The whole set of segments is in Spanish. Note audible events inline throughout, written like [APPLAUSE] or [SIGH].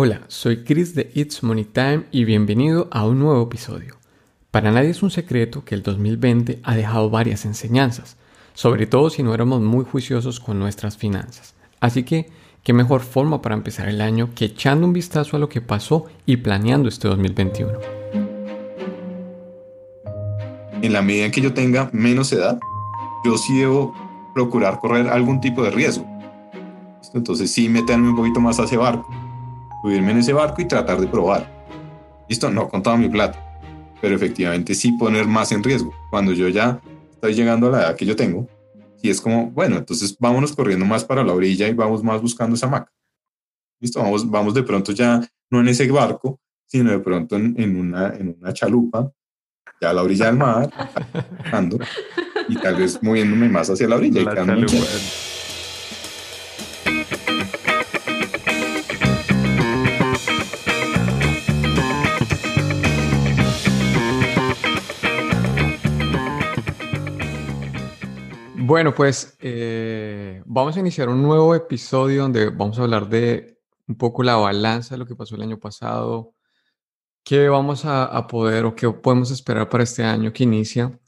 Hola, soy Chris de It's Money Time y bienvenido a un nuevo episodio. Para nadie es un secreto que el 2020 ha dejado varias enseñanzas, sobre todo si no éramos muy juiciosos con nuestras finanzas. Así que, ¿qué mejor forma para empezar el año que echando un vistazo a lo que pasó y planeando este 2021? En la medida en que yo tenga menos edad, yo sí debo procurar correr algún tipo de riesgo. Entonces sí meterme un poquito más hacia barco, subirme en ese barco y tratar de probar. Listo, no con toda mi plata, pero efectivamente sí poner más en riesgo. Cuando yo ya estoy llegando a la edad que yo tengo, y es como, bueno, entonces vámonos corriendo más para la orilla y vamos más buscando esa maca. Listo, vamos, vamos de pronto ya no en ese barco, sino de pronto en, una, en una chalupa, ya a la orilla del mar, [LAUGHS] y tal vez moviéndome más hacia la orilla. y Bueno, pues eh, vamos a iniciar un nuevo episodio donde vamos a hablar de un poco la balanza de lo que pasó el año pasado, qué vamos a, poder o qué podemos esperar para este año que inicia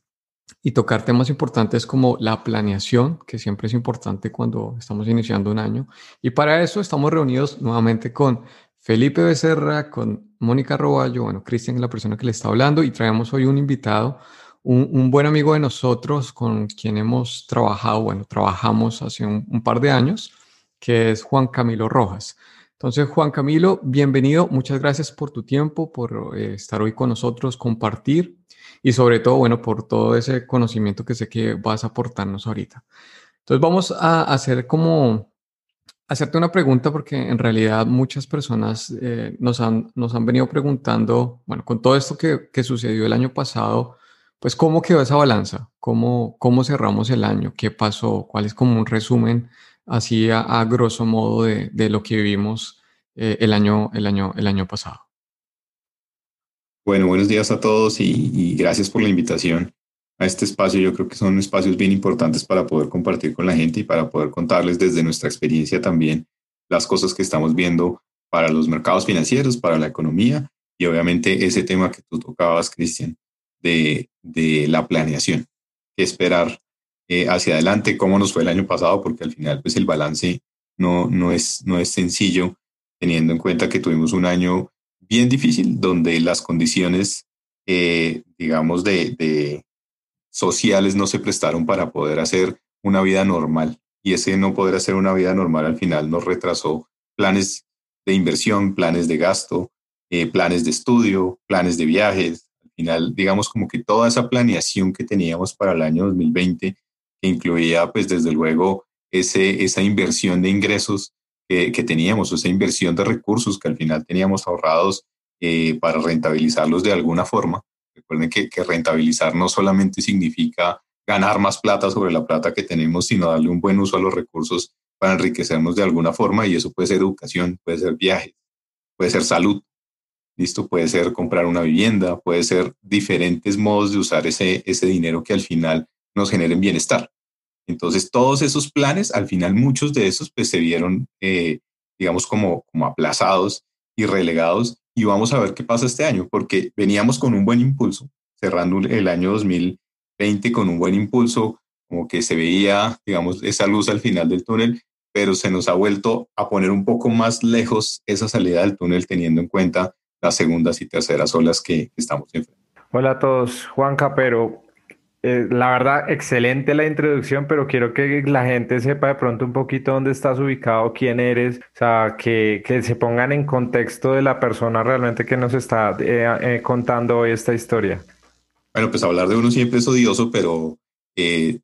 y tocar temas importantes como la planeación, que siempre es importante cuando estamos iniciando un año. Y para eso estamos reunidos nuevamente con Felipe Becerra, con Mónica Roballo, bueno, Cristian es la persona que le está hablando y traemos hoy un invitado un, buen amigo de nosotros con quien hemos trabajado, bueno, trabajamos hace un, par de años, que es Juan Camilo Rojas. Entonces, Juan Camilo, bienvenido. Muchas gracias por tu tiempo, por eh, estar hoy con nosotros, compartir y sobre todo, bueno, por todo ese conocimiento que sé que vas a aportarnos ahorita. Entonces, vamos a hacer como, hacerte una pregunta porque en realidad muchas personas eh, nos, han, nos han venido preguntando, bueno, con todo esto que, que sucedió el año pasado, pues, ¿cómo quedó esa balanza? ¿Cómo, cómo cerramos el año? ¿Qué pasó? ¿Cuál es como un resumen así a, grosso modo de, lo que vivimos eh, el, año, el, año, el año pasado? Bueno, buenos días a todos y, gracias por la invitación a este espacio. Yo creo que son espacios bien importantes para poder compartir con la gente y para poder contarles desde nuestra experiencia también las cosas que estamos viendo para los mercados financieros, para la economía y obviamente ese tema que tú tocabas, Cristian, de, la planeación, qué esperar eh, hacia adelante, cómo nos fue el año pasado, porque al final pues el balance no, no, es, no es sencillo, teniendo en cuenta que tuvimos un año bien difícil, donde las condiciones, eh, digamos, de, de sociales no se prestaron para poder hacer una vida normal. Y ese no poder hacer una vida normal al final nos retrasó planes de inversión, planes de gasto, eh, planes de estudio, planes de viajes, final, digamos como que toda esa planeación que teníamos para el año 2020, que incluía pues desde luego ese, esa inversión de ingresos que, teníamos, esa inversión de recursos que al final teníamos ahorrados eh, para rentabilizarlos de alguna forma. Recuerden que, que rentabilizar no solamente significa ganar más plata sobre la plata que tenemos, sino darle un buen uso a los recursos para enriquecernos de alguna forma y eso puede ser educación, puede ser viajes, puede ser salud. Listo, puede ser comprar una vivienda, puede ser diferentes modos de usar ese, ese dinero que al final nos generen bienestar. Entonces, todos esos planes, al final muchos de esos pues se vieron, eh, digamos, como, como aplazados y relegados. Y vamos a ver qué pasa este año, porque veníamos con un buen impulso, cerrando el año 2020 con un buen impulso, como que se veía, digamos, esa luz al final del túnel, pero se nos ha vuelto a poner un poco más lejos esa salida del túnel teniendo en cuenta las segundas y terceras olas que estamos enfrentando. Hola a todos, Juan Capero. Eh, la verdad, excelente la introducción, pero quiero que la gente sepa de pronto un poquito dónde estás ubicado, quién eres, o sea, que, que se pongan en contexto de la persona realmente que nos está eh, eh, contando hoy esta historia. Bueno, pues hablar de uno siempre es odioso, pero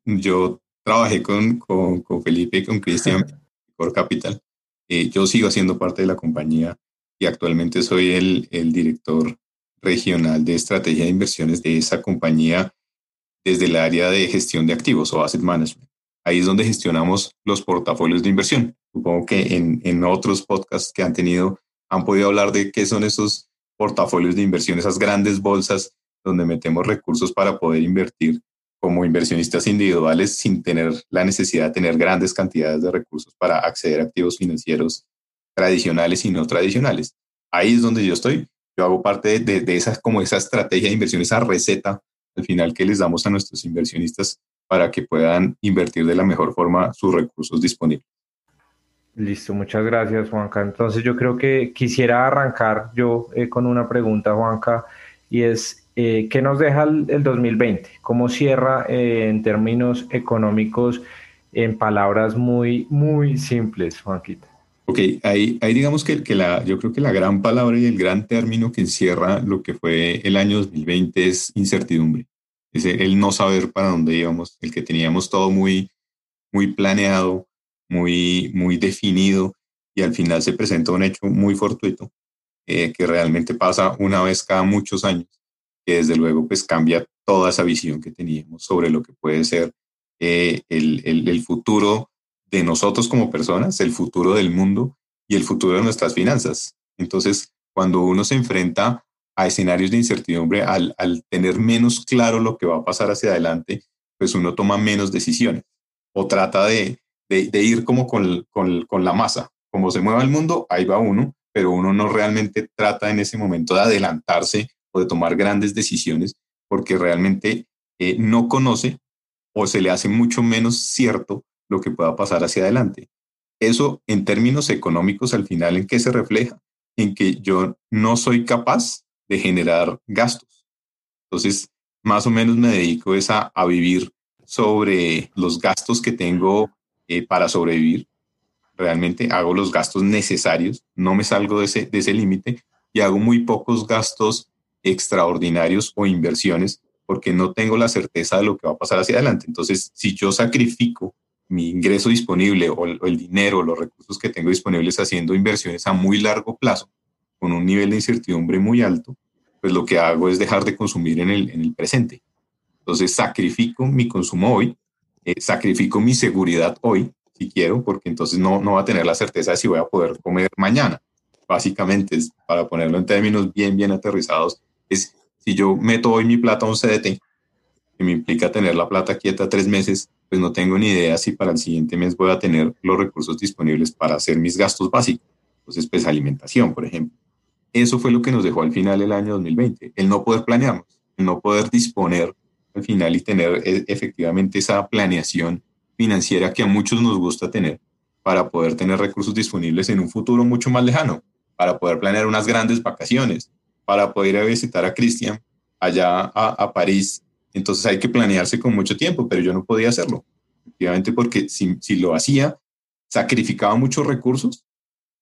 yo trabajé con, con, con, Felipe y con Cristian [LAUGHS] por Capital. yo sigo haciendo parte de la compañía y actualmente soy el, el director regional de estrategia de inversiones de esa compañía desde el área de gestión de activos o asset management. Ahí es donde gestionamos los portafolios de inversión. Supongo que en, en otros podcasts que han tenido han podido hablar de qué son esos portafolios de inversión, esas grandes bolsas donde metemos recursos para poder invertir como inversionistas individuales sin tener la necesidad de tener grandes cantidades de recursos para acceder a activos financieros tradicionales y no tradicionales. Ahí es donde yo estoy. Yo hago parte de, de esa, como esa estrategia de inversión, esa receta al final que les damos a nuestros inversionistas para que puedan invertir de la mejor forma sus recursos disponibles. Listo, muchas gracias Juanca. Entonces yo creo que quisiera arrancar yo eh, con una pregunta, Juanca, y es, eh, ¿qué nos deja el, 2020? ¿Cómo cierra eh, en términos económicos en palabras muy, muy simples, Juanquita? Ok, ahí, ahí digamos que, que, la, yo creo que la gran palabra y el gran término que encierra lo que fue el año 2020 es incertidumbre. Es el no saber para dónde íbamos, el que teníamos todo muy, muy planeado, muy, muy definido y al final se presenta un hecho muy fortuito eh, que realmente pasa una vez cada muchos años, que desde luego pues cambia toda esa visión que teníamos sobre lo que puede ser eh, el, el, el futuro de nosotros como personas, el futuro del mundo y el futuro de nuestras finanzas. Entonces, cuando uno se enfrenta a escenarios de incertidumbre, al, al, tener menos claro lo que va a pasar hacia adelante, pues uno toma menos decisiones o trata de, de, ir como con, con, con, la masa. Como se mueva el mundo, ahí va uno, pero uno no realmente trata en ese momento de adelantarse o de tomar grandes decisiones porque realmente eh, no conoce o se le hace mucho menos cierto lo que pueda pasar hacia adelante. Eso en términos económicos al final en qué se refleja? En que yo no soy capaz de generar gastos. Entonces, más o menos me dedico a, a vivir sobre los gastos que tengo eh, para sobrevivir. Realmente hago los gastos necesarios, no me salgo de ese, de ese límite y hago muy pocos gastos extraordinarios o inversiones porque no tengo la certeza de lo que va a pasar hacia adelante. Entonces, si yo sacrifico mi ingreso disponible o el, dinero, los recursos que tengo disponibles haciendo inversiones a muy largo plazo, con un nivel de incertidumbre muy alto, pues lo que hago es dejar de consumir en el, en el presente. Entonces sacrifico mi consumo hoy eh, sacrifico mi seguridad hoy, si quiero, porque entonces no, no va a tener la certeza de si voy a poder comer mañana. Básicamente, para ponerlo en términos bien, bien aterrizados, es si yo meto hoy mi plata a un CDT, que me implica tener la plata quieta tres meses, pues no tengo ni idea si para el siguiente mes voy a tener los recursos disponibles para hacer mis gastos básicos. Entonces, pues alimentación, por ejemplo. Eso fue lo que nos dejó al final el año 2020, el no poder planearnos, el no poder disponer al final y tener eh, efectivamente esa planeación financiera que a muchos nos gusta tener para poder tener recursos disponibles en un futuro mucho más lejano, para poder planear unas grandes vacaciones, para poder ir a visitar a Cristian allá a, París. Entonces hay que planearse con mucho tiempo, pero yo no podía hacerlo, efectivamente porque si, si lo hacía, sacrificaba muchos recursos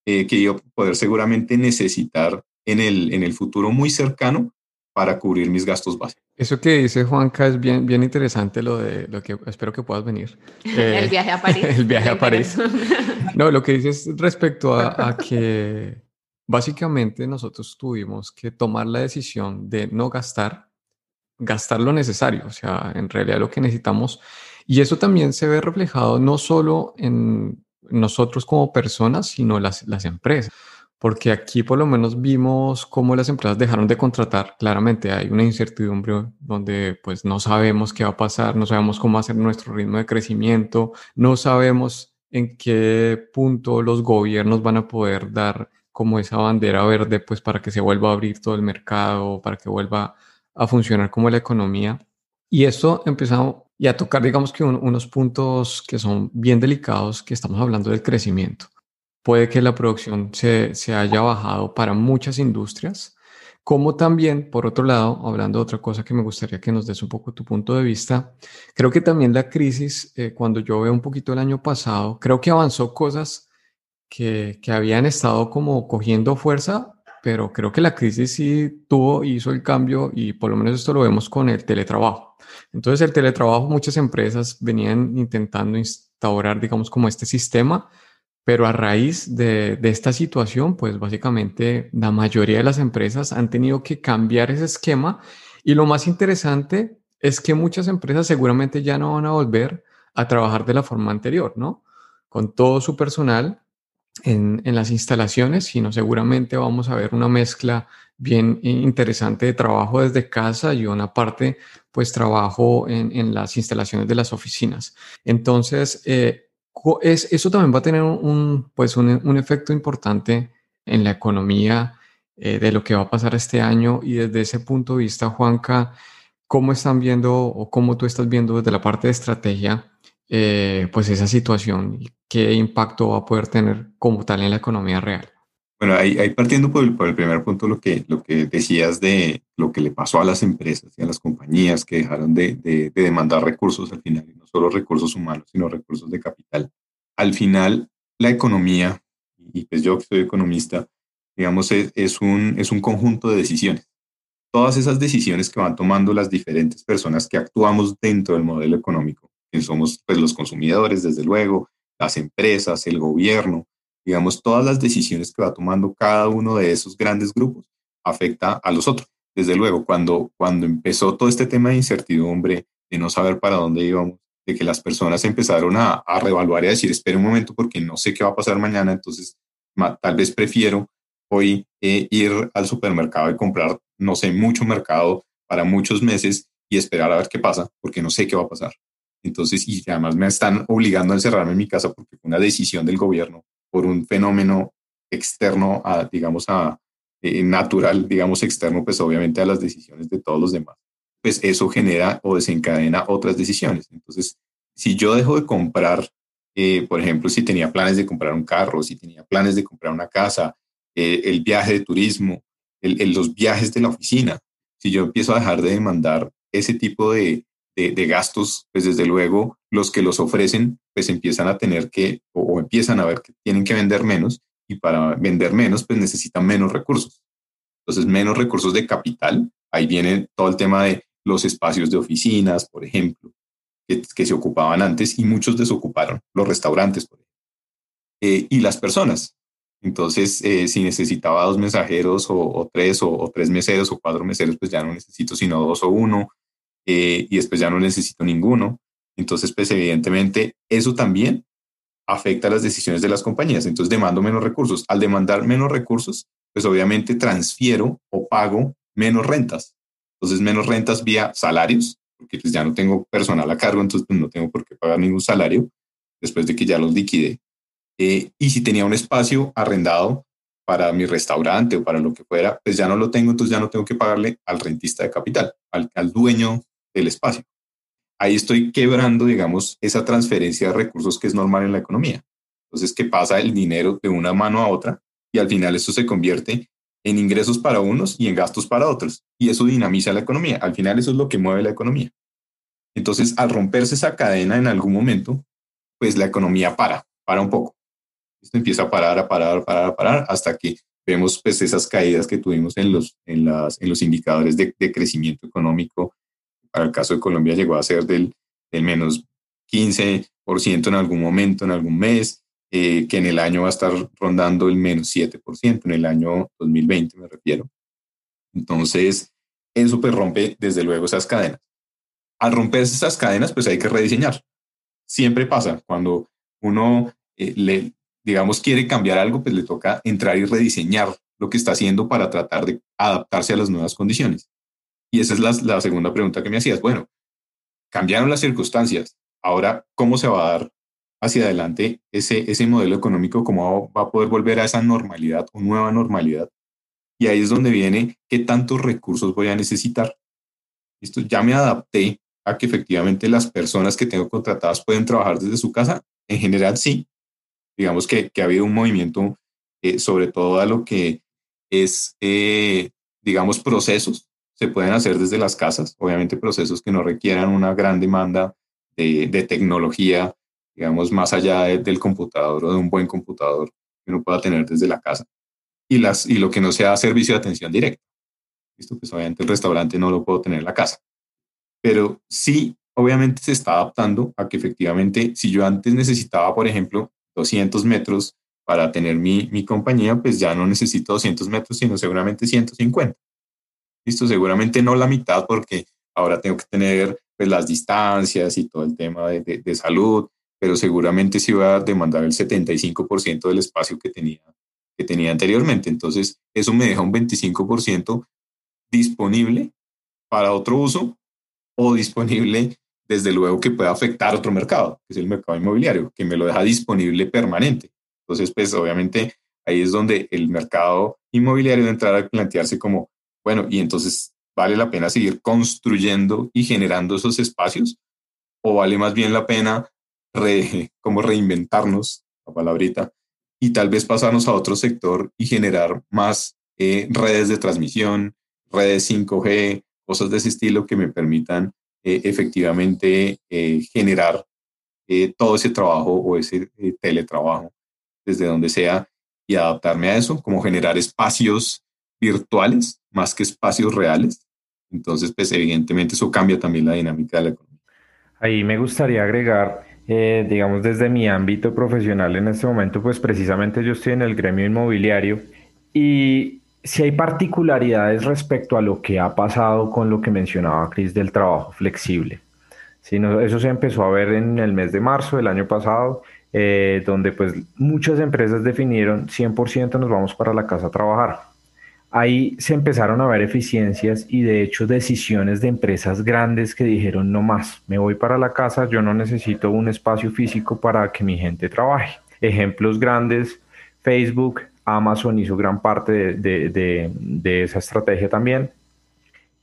eh, que iba a poder seguramente necesitar en el, en el futuro muy cercano para cubrir mis gastos básicos. Eso que dice Juanca es bien, bien interesante, lo de lo que espero que puedas venir. [LAUGHS] [LAUGHS] el viaje a París. el viaje a París. no, lo que dices respecto a, a, [LAUGHS] que básicamente nosotros tuvimos que tomar la decisión de no gastar, gastar lo necesario, o sea, en realidad lo que necesitamos. Y eso también se ve reflejado no solo en nosotros como personas, sino las, las empresas porque aquí por lo menos vimos cómo las empresas dejaron de contratar. Claramente hay una incertidumbre donde pues no sabemos qué va a pasar, no sabemos cómo hacer nuestro ritmo de crecimiento, no sabemos en qué punto los gobiernos van a poder dar como esa bandera verde pues para que se vuelva a abrir todo el mercado, para que vuelva a funcionar como la economía. Y esto empezamos y a tocar digamos que unos puntos que son bien delicados, que estamos hablando del crecimiento puede que la producción se, se, haya bajado para muchas industrias, como también, por otro lado, hablando de otra cosa que me gustaría que nos des un poco tu punto de vista, creo que también la crisis, eh, cuando yo veo un poquito el año pasado, creo que avanzó cosas que, que habían estado como cogiendo fuerza, pero creo que la crisis sí tuvo, hizo el cambio y por lo menos esto lo vemos con el teletrabajo. Entonces el teletrabajo, muchas empresas venían intentando instaurar, digamos, como este sistema, pero a raíz de, esta situación, pues básicamente la mayoría de las empresas han tenido que cambiar ese esquema y lo más interesante es que muchas empresas seguramente ya no van a volver a trabajar de la forma anterior, ¿no? Con todo su personal en, las instalaciones, sino seguramente vamos a ver una mezcla bien interesante de trabajo desde casa y una parte, pues, trabajo en, las instalaciones de las oficinas. Entonces, eh, es, eso también va a tener un, pues un efecto importante en la economía eh, de lo que va a pasar este año y desde ese punto de vista, Juanca, ¿cómo están viendo o cómo tú estás viendo desde la parte de estrategia eh, pues esa situación y qué impacto va a poder tener como tal en la economía real? Bueno, ahí, partiendo por el, primer punto, lo que, lo que decías de lo que le pasó a las empresas y a las compañías que dejaron de, de, demandar recursos al final, no solo recursos humanos, sino recursos de capital. Al final, la economía, y pues yo que soy economista, digamos, es, un, es un conjunto de decisiones. Todas esas decisiones que van tomando las diferentes personas que actuamos dentro del modelo económico, somos pues, los consumidores, desde luego, las empresas, el gobierno, digamos, todas las decisiones que va tomando cada uno de esos grandes grupos afecta a los otros. Desde luego, cuando, cuando empezó todo este tema de incertidumbre, de no saber para dónde íbamos, de que las personas empezaron a, a reevaluar y a decir, espera un momento porque no sé qué va a pasar mañana, entonces tal vez prefiero hoy eh, ir al supermercado y comprar, no sé, mucho mercado para muchos meses y esperar a ver qué pasa, porque no sé qué va a pasar. Entonces, y además me están obligando a encerrarme en mi casa porque fue una decisión del gobierno por un fenómeno externo a, digamos, a eh, natural, digamos, externo, pues obviamente a las decisiones de todos los demás. Pues eso genera o desencadena otras decisiones. Entonces, si yo dejo de comprar, eh, por ejemplo, si tenía planes de comprar un carro, si tenía planes de comprar una casa, eh, el viaje de turismo, los viajes de la oficina. Si yo empiezo a dejar de demandar ese tipo de, de, gastos, pues desde luego los que los ofrecen, pues empiezan a tener que, o, empiezan a ver que tienen que vender menos y para vender menos, pues necesitan menos recursos. Entonces, menos recursos de capital. Ahí viene todo el tema de los espacios de oficinas, por ejemplo, que, se ocupaban antes y muchos desocuparon, los restaurantes, por ejemplo. Eh, y las personas. Entonces, eh, si necesitaba dos mensajeros o, tres o, tres meseros o cuatro meseros, pues ya no necesito sino dos o uno eh, y después ya no necesito ninguno. Entonces, pues evidentemente eso también afecta las decisiones de las compañías. Entonces, demando menos recursos. Al demandar menos recursos, pues obviamente transfiero o pago menos rentas. Entonces, menos rentas vía salarios, porque pues ya no tengo personal a cargo, entonces pues, no tengo por qué pagar ningún salario después de que ya los liquide. Eh, y si tenía un espacio arrendado para mi restaurante o para lo que fuera, pues ya no lo tengo, entonces ya no tengo que pagarle al rentista de capital, al, al dueño del espacio. Ahí estoy quebrando, digamos, esa transferencia de recursos que es normal en la economía. Entonces, ¿qué pasa el dinero de una mano a otra y al final eso se convierte en ingresos para unos y en gastos para otros. Y eso dinamiza la economía. Al final eso es lo que mueve la economía. Entonces, al romperse esa cadena en algún momento, pues la economía para, para un poco. Esto empieza a parar, a parar, a parar, a parar, hasta que vemos pues esas caídas que tuvimos en los, en las, en los indicadores de crecimiento económico. Para el caso de Colombia llegó a ser del, menos 15% en algún momento, en algún mes, eh, que en el año va a estar rondando el menos 7%, en el año 2020 me refiero. Entonces, eso pues rompe desde luego esas cadenas. Al romper esas cadenas, pues hay que rediseñar. Siempre pasa, cuando uno eh, le, digamos, quiere cambiar algo, pues le toca entrar y rediseñar lo que está haciendo para tratar de adaptarse a las nuevas condiciones. Y esa es la, segunda pregunta que me hacías. Bueno, cambiaron las circunstancias. Ahora, ¿cómo se va a dar hacia adelante ese, ese modelo económico? ¿Cómo va a poder volver a esa normalidad o nueva normalidad? Y ahí es donde viene qué tantos recursos voy a necesitar. Esto ya me adapté a que efectivamente las personas que tengo contratadas pueden trabajar desde su casa. En general, sí, digamos que, que ha habido un movimiento eh, sobre todo a lo que es, eh, digamos, procesos, se pueden hacer desde las casas, obviamente procesos que no requieran una gran demanda de, tecnología, digamos, más allá del computador o de un buen computador que uno pueda tener desde la casa. Y, las, y lo que no sea servicio de atención directa. Esto, pues obviamente el restaurante no lo puedo tener en la casa. Pero sí, obviamente se está adaptando a que efectivamente, si yo antes necesitaba, por ejemplo, 200 metros para tener mi, mi compañía, pues ya no necesito 200 metros, sino seguramente 150. Listo, seguramente no la mitad porque ahora tengo que tener pues, las distancias y todo el tema de, de, salud, pero seguramente sí va a demandar el 75% del espacio que tenía, que tenía anteriormente. Entonces, eso me deja un 25% disponible para otro uso o disponible desde luego que puede afectar otro mercado, que es el mercado inmobiliario, que me lo deja disponible permanente. Entonces, pues obviamente ahí es donde el mercado inmobiliario debe entrar a plantearse como, bueno, y entonces vale la pena seguir construyendo y generando esos espacios o vale más bien la pena [LAUGHS] como reinventarnos, la palabrita, y tal vez pasarnos a otro sector y generar más eh, redes de transmisión, redes 5G, cosas de ese estilo que me permitan eh, efectivamente eh, generar todo ese trabajo o ese teletrabajo desde donde sea y adaptarme a eso, como generar espacios virtuales más que espacios reales. Entonces, pues evidentemente eso cambia también la dinámica de la economía. Ahí me gustaría agregar, eh, digamos, desde mi ámbito profesional en este momento, pues precisamente yo estoy en el gremio inmobiliario y si hay particularidades respecto a lo que ha pasado con lo que mencionaba Cris del trabajo flexible. Si no, eso se empezó a ver en el mes de marzo del año pasado eh, donde pues muchas empresas definieron 100% nos vamos para la casa a trabajar. Ahí se empezaron a ver eficiencias y de hecho decisiones de empresas grandes que dijeron no más, me voy para la casa, yo no necesito un espacio físico para que mi gente trabaje. Ejemplos grandes, Facebook, Amazon hizo gran parte de esa estrategia también.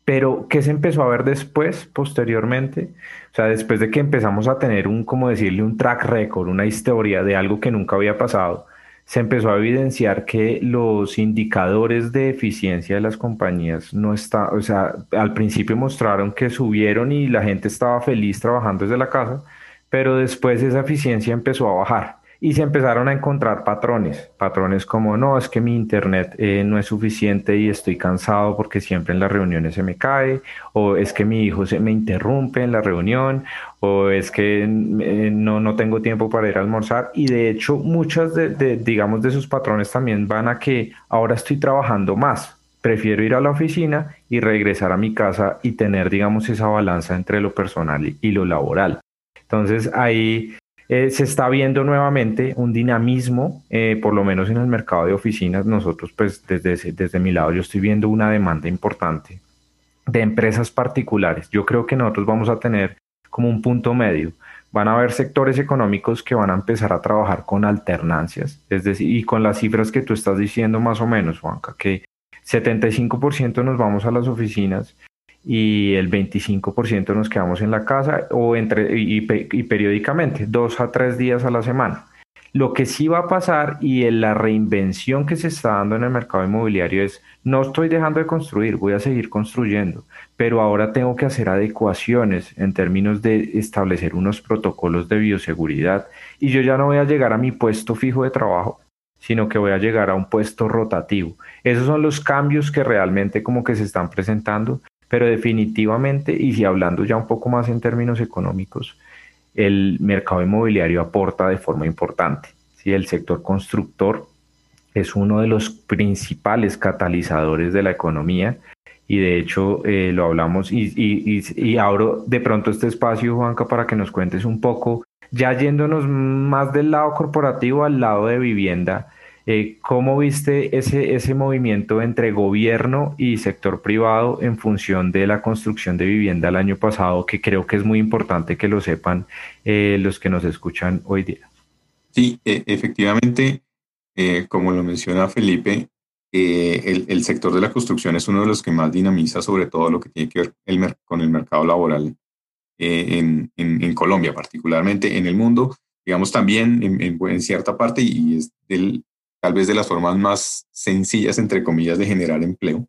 Pero, ¿qué se empezó a ver después, posteriormente? O sea, después de que empezamos a tener un, como decirle, un track record, una historia de algo que nunca había pasado, se empezó a evidenciar que los indicadores de eficiencia de las compañías no está, o sea, al principio mostraron que subieron y la gente estaba feliz trabajando desde la casa, pero después esa eficiencia empezó a bajar y se empezaron a encontrar patrones, patrones como no, es que mi internet eh, no es suficiente y estoy cansado porque siempre en las reuniones se me cae, o es que mi hijo se me interrumpe en la reunión, o es que eh, no, no tengo tiempo para ir a almorzar. Y de hecho muchas de, de, digamos, de esos patrones también van a que ahora estoy trabajando más, prefiero ir a la oficina y regresar a mi casa y tener, digamos, esa balanza entre lo personal y lo laboral. Entonces ahí eh, se está viendo nuevamente un dinamismo, eh, por lo menos en el mercado de oficinas. Nosotros, pues desde, desde mi lado, yo estoy viendo una demanda importante de empresas particulares. Yo creo que nosotros vamos a tener como un punto medio. Van a haber sectores económicos que van a empezar a trabajar con alternancias, es decir, y con las cifras que tú estás diciendo más o menos, Juanca, que 75% nos vamos a las oficinas y el 25% nos quedamos en la casa o entre, y, periódicamente, dos a tres días a la semana. Lo que sí va a pasar y en la reinvención que se está dando en el mercado inmobiliario es, no estoy dejando de construir, voy a seguir construyendo, pero ahora tengo que hacer adecuaciones en términos de establecer unos protocolos de bioseguridad y yo ya no voy a llegar a mi puesto fijo de trabajo, sino que voy a llegar a un puesto rotativo. Esos son los cambios que realmente como que se están presentando pero definitivamente, y si hablando ya un poco más en términos económicos, el mercado inmobiliario aporta de forma importante. si El sector constructor es uno de los principales catalizadores de la economía y de hecho eh, lo hablamos y, y, y, abro de pronto este espacio, Juanca, para que nos cuentes un poco, ya yéndonos más del lado corporativo al lado de vivienda, eh, ¿Cómo viste ese, ese movimiento entre gobierno y sector privado en función de la construcción de vivienda el año pasado, que creo que es muy importante que lo sepan eh, los que nos escuchan hoy día? Sí, e, efectivamente, eh, como lo menciona Felipe, el, el, sector de la construcción es uno de los que más dinamiza sobre todo lo que tiene que ver con el mercado laboral en, en, en, Colombia, particularmente en el mundo, digamos también en, en cierta parte, y es del, tal vez de las formas más sencillas, entre comillas, de generar empleo,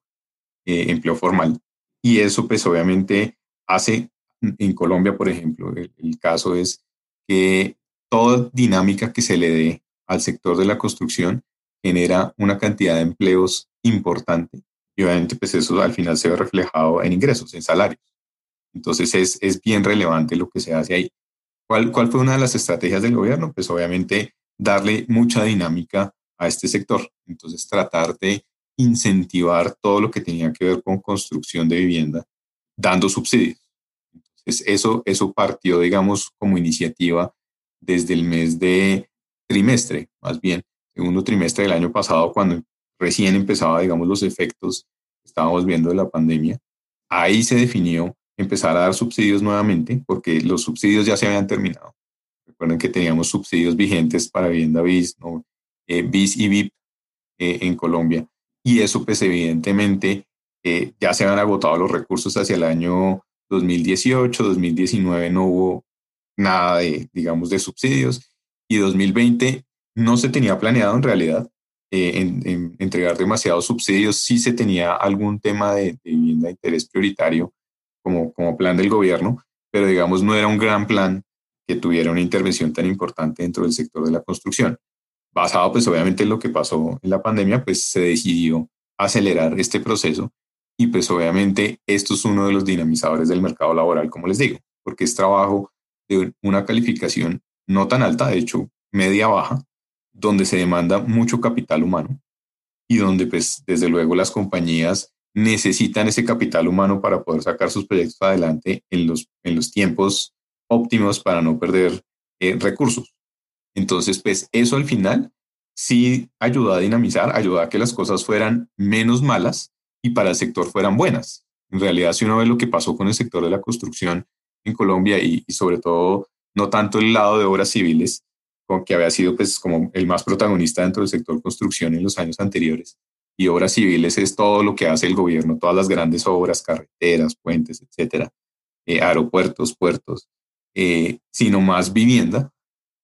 eh, empleo formal. Y eso, pues obviamente, hace en Colombia, por ejemplo, el, caso es que toda dinámica que se le dé al sector de la construcción genera una cantidad de empleos importante. Y obviamente, pues eso al final se ve reflejado en ingresos, en salarios. Entonces es, es bien relevante lo que se hace ahí. ¿Cuál, ¿Cuál fue una de las estrategias del gobierno? Pues obviamente darle mucha dinámica a este sector. Entonces, tratar de incentivar todo lo que tenía que ver con construcción de vivienda, dando subsidios. Entonces, eso, eso partió, digamos, como iniciativa desde el mes de trimestre, más bien, segundo trimestre del año pasado, cuando recién empezaba, digamos, los efectos que estábamos viendo de la pandemia. Ahí se definió empezar a dar subsidios nuevamente, porque los subsidios ya se habían terminado. Recuerden que teníamos subsidios vigentes para vivienda BIS, ¿no? Eh, BIS y VIP eh, en Colombia. Y eso, pues evidentemente, eh, ya se habían agotado los recursos hacia el año 2018, 2019 no hubo nada de, digamos, de subsidios y 2020 no se tenía planeado en realidad en, entregar demasiados subsidios, sí se tenía algún tema de, de vivienda de interés prioritario como, como plan del gobierno, pero digamos no era un gran plan que tuviera una intervención tan importante dentro del sector de la construcción. Basado pues obviamente en lo que pasó en la pandemia, pues se decidió acelerar este proceso y pues obviamente esto es uno de los dinamizadores del mercado laboral, como les digo, porque es trabajo de una calificación no tan alta, de hecho media baja, donde se demanda mucho capital humano y donde pues desde luego las compañías necesitan ese capital humano para poder sacar sus proyectos adelante en los, en los tiempos óptimos para no perder eh, recursos. Entonces, pues eso al final sí ayudó a dinamizar, ayudó a que las cosas fueran menos malas y para el sector fueran buenas. En realidad, si uno ve lo que pasó con el sector de la construcción en Colombia y, sobre todo no tanto el lado de obras civiles, que había sido pues como el más protagonista dentro del sector construcción en los años anteriores, y obras civiles es todo lo que hace el gobierno, todas las grandes obras, carreteras, puentes, etcétera, eh, aeropuertos, puertos, eh, sino más vivienda,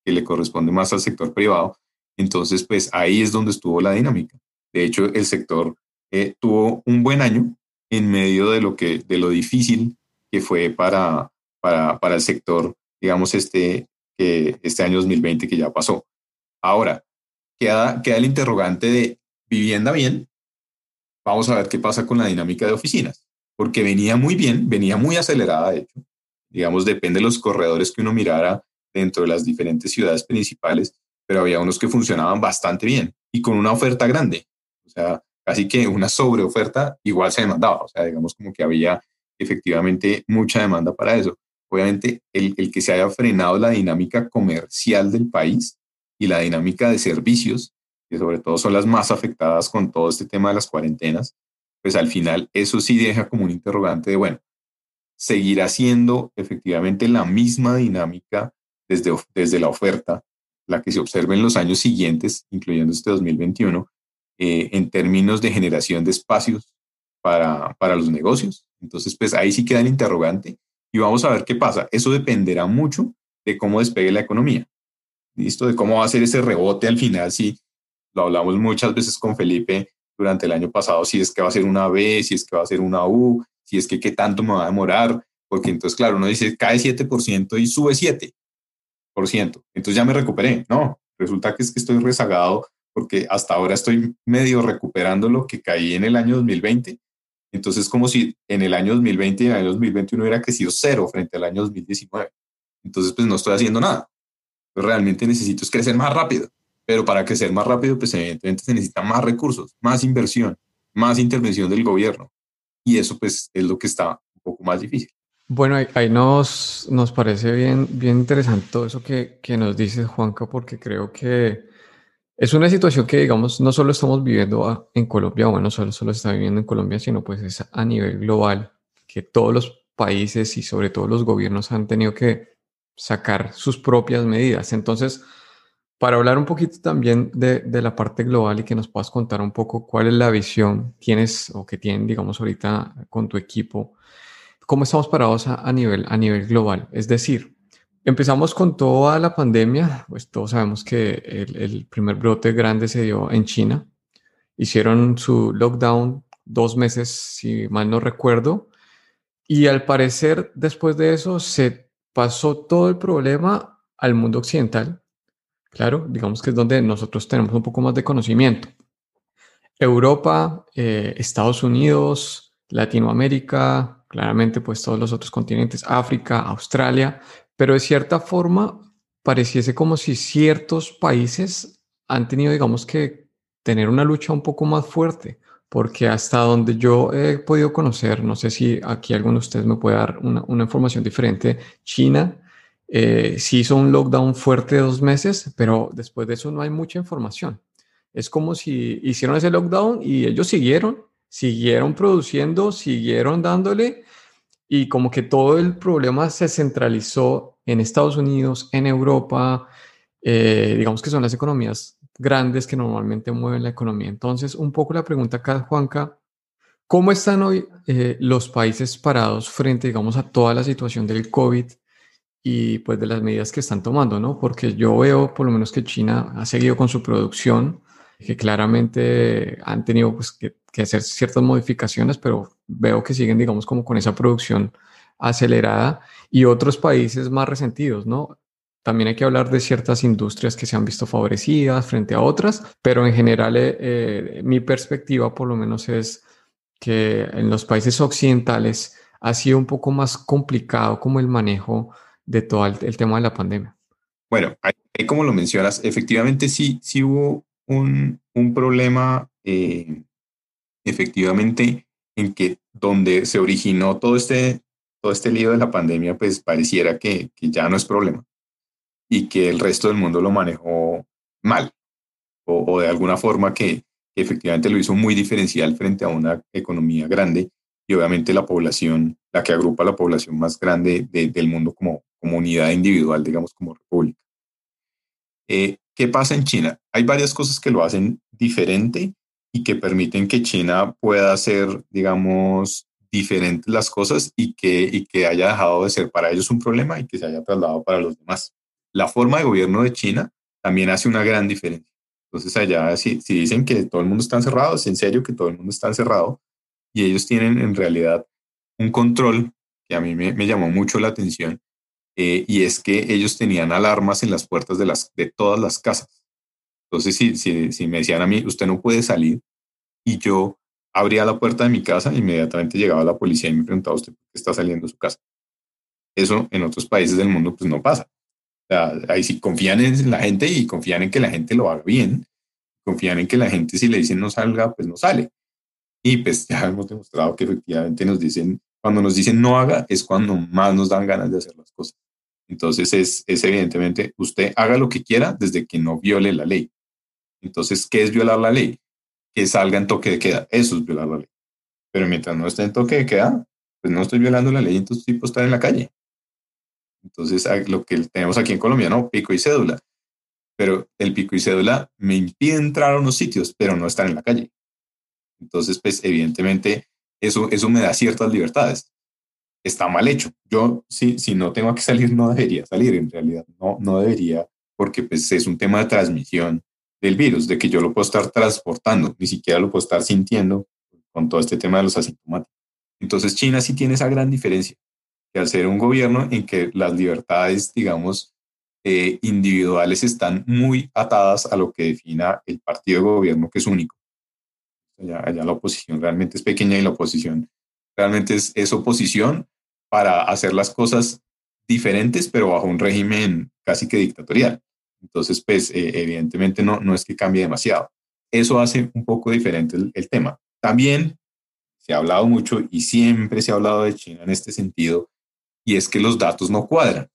que le corresponde más al sector privado. Entonces, pues ahí es donde estuvo la dinámica. De hecho, el sector eh, tuvo un buen año en medio de lo, que, de lo difícil que fue para, para, para el sector, digamos, este, este año 2020 que ya pasó. Ahora, queda, queda el interrogante de vivienda bien, vamos a ver qué pasa con la dinámica de oficinas, porque venía muy bien, venía muy acelerada, de hecho. Digamos, depende de los corredores que uno mirara dentro de las diferentes ciudades principales, pero había unos que funcionaban bastante bien y con una oferta grande. O sea, casi que una sobreoferta igual se demandaba. O sea, digamos como que había efectivamente mucha demanda para eso. Obviamente, el, el que se haya frenado la dinámica comercial del país y la dinámica de servicios que sobre todo son las más afectadas con todo este tema de las cuarentenas, pues al final eso sí deja como un interrogante de, bueno, seguirá siendo efectivamente la misma dinámica desde, desde la oferta, la que se observa en los años siguientes, incluyendo este 2021, eh, en términos de generación de espacios para, para los negocios. Entonces, pues ahí sí queda el interrogante y vamos a ver qué pasa. Eso dependerá mucho de cómo despegue la economía. ¿Listo? De cómo va a ser ese rebote al final, si lo hablamos muchas veces con Felipe durante el año pasado, si es que va a ser una B, si es que va a ser una U, si es que qué tanto me va a demorar, porque entonces, claro, uno dice, cae 7% y sube 7%, entonces ya me recuperé. No, resulta que es que estoy rezagado porque hasta ahora estoy medio recuperando lo que caí en el año 2020. Entonces, como si en el año 2020 y en el año 2021 hubiera crecido cero frente al año 2019. Entonces, pues no estoy haciendo nada. realmente necesito crecer más rápido. Pero para crecer más rápido, pues evidentemente se necesitan más recursos, más inversión, más intervención del gobierno. Y eso pues es lo que está un poco más difícil. Bueno, ahí, nos, nos parece bien, bien interesante todo eso que, que nos dice Juanca, porque creo que es una situación que, digamos, no solo estamos viviendo en Colombia, bueno, solo, solo está viviendo en Colombia, sino pues es a nivel global, que todos los países y sobre todo los gobiernos han tenido que sacar sus propias medidas. Entonces, para hablar un poquito también de, de, la parte global y que nos puedas contar un poco cuál es la visión tienes o que tienen, digamos, ahorita con tu equipo, cómo estamos parados a, a, nivel, a nivel global. Es decir, empezamos con toda la pandemia, pues todos sabemos que el, el primer brote grande se dio en China. Hicieron su lockdown dos meses, si mal no recuerdo, y al parecer después de eso se pasó todo el problema al mundo occidental Claro, digamos que es donde nosotros tenemos un poco más de conocimiento. Europa, eh, Estados Unidos, Latinoamérica, claramente pues todos los otros continentes, África, Australia, pero de cierta forma pareciese como si ciertos países han tenido, digamos que, tener una lucha un poco más fuerte, porque hasta donde yo he podido conocer, no sé si aquí alguno de ustedes me puede dar una, información diferente, China eh, sí hizo un lockdown fuerte de dos meses, pero después de eso no hay mucha información. Es como si hicieron ese lockdown y ellos siguieron, siguieron produciendo, siguieron dándole y como que todo el problema se centralizó en Estados Unidos, en Europa, eh, digamos que son las economías grandes que normalmente mueven la economía. Entonces, un poco la pregunta acá, Juanca, ¿cómo están hoy eh, los países parados frente, digamos, a toda la situación del COVID y pues de las medidas que están tomando, ¿no? Porque yo veo por lo menos que China ha seguido con su producción, que claramente han tenido pues, que, que hacer ciertas modificaciones, pero veo que siguen, digamos, como con esa producción acelerada y otros países más resentidos, ¿no? También hay que hablar de ciertas industrias que se han visto favorecidas frente a otras, pero en general eh, eh, mi perspectiva por lo menos es que en los países occidentales ha sido un poco más complicado como el manejo de todo el, tema de la pandemia. Bueno, ahí, como lo mencionas, efectivamente sí, sí hubo un, un problema, eh, efectivamente, en que donde se originó todo este, todo este lío de la pandemia, pues pareciera que, ya no es problema y que el resto del mundo lo manejó mal o, de alguna forma que, efectivamente lo hizo muy diferencial frente a una economía grande y obviamente la población, la que agrupa la población más grande del mundo como comunidad individual, digamos como república. Eh, ¿Qué pasa en China? Hay varias cosas que lo hacen diferente y que permiten que China pueda hacer, digamos, diferentes las cosas y que, y que haya dejado de ser para ellos un problema y que se haya trasladado para los demás la forma de gobierno de China también hace una gran diferencia. Entonces allá si, si dicen que todo el mundo está encerrado, es en serio que todo el mundo está encerrado y ellos tienen en realidad un control que a mí me, llamó mucho la atención eh, y es que ellos tenían alarmas en las puertas de, las, de todas las casas. Entonces si, si, si me decían a mí, usted no puede salir y yo abría la puerta de mi casa, inmediatamente llegaba la policía y me preguntaba usted por qué está saliendo de su casa. Eso en otros países del mundo pues no pasa ahí sí confían en la gente y confían en que la gente lo haga bien. Confían en que la gente si le dicen no salga, pues no sale. Y pues ya hemos demostrado que efectivamente nos dicen, cuando nos dicen no haga, es cuando más nos dan ganas de hacer las cosas. Entonces es, es evidentemente, usted haga lo que quiera desde que no viole la ley. Entonces, ¿qué es violar la ley? Que salga en toque de queda. Eso es violar la ley. Pero mientras no esté en toque de queda, pues no estoy violando la ley, entonces tipo estar en la calle. Entonces, lo que tenemos aquí en Colombia, ¿no? Pico y cédula. Pero el pico y cédula me impide entrar a unos sitios, pero no estar en la calle. Entonces, pues evidentemente eso, eso me da ciertas libertades. Está mal hecho. Yo, si, si no tengo que salir, no debería salir en realidad. No, no debería, porque pues es un tema de transmisión del virus, de que yo lo puedo estar transportando, ni siquiera lo puedo estar sintiendo con todo este tema de los asintomáticos. Entonces, China sí tiene esa gran diferencia que al ser un gobierno en que las libertades, digamos, eh, individuales están muy atadas a lo que defina el partido de gobierno, que es único. Allá, la oposición realmente es pequeña y la oposición realmente es, es oposición para hacer las cosas diferentes, pero bajo un régimen casi que dictatorial. Entonces, pues, eh, evidentemente no, no es que cambie demasiado. Eso hace un poco diferente el, el tema. También se ha hablado mucho y siempre se ha hablado de China en este sentido, y es que los datos no cuadran.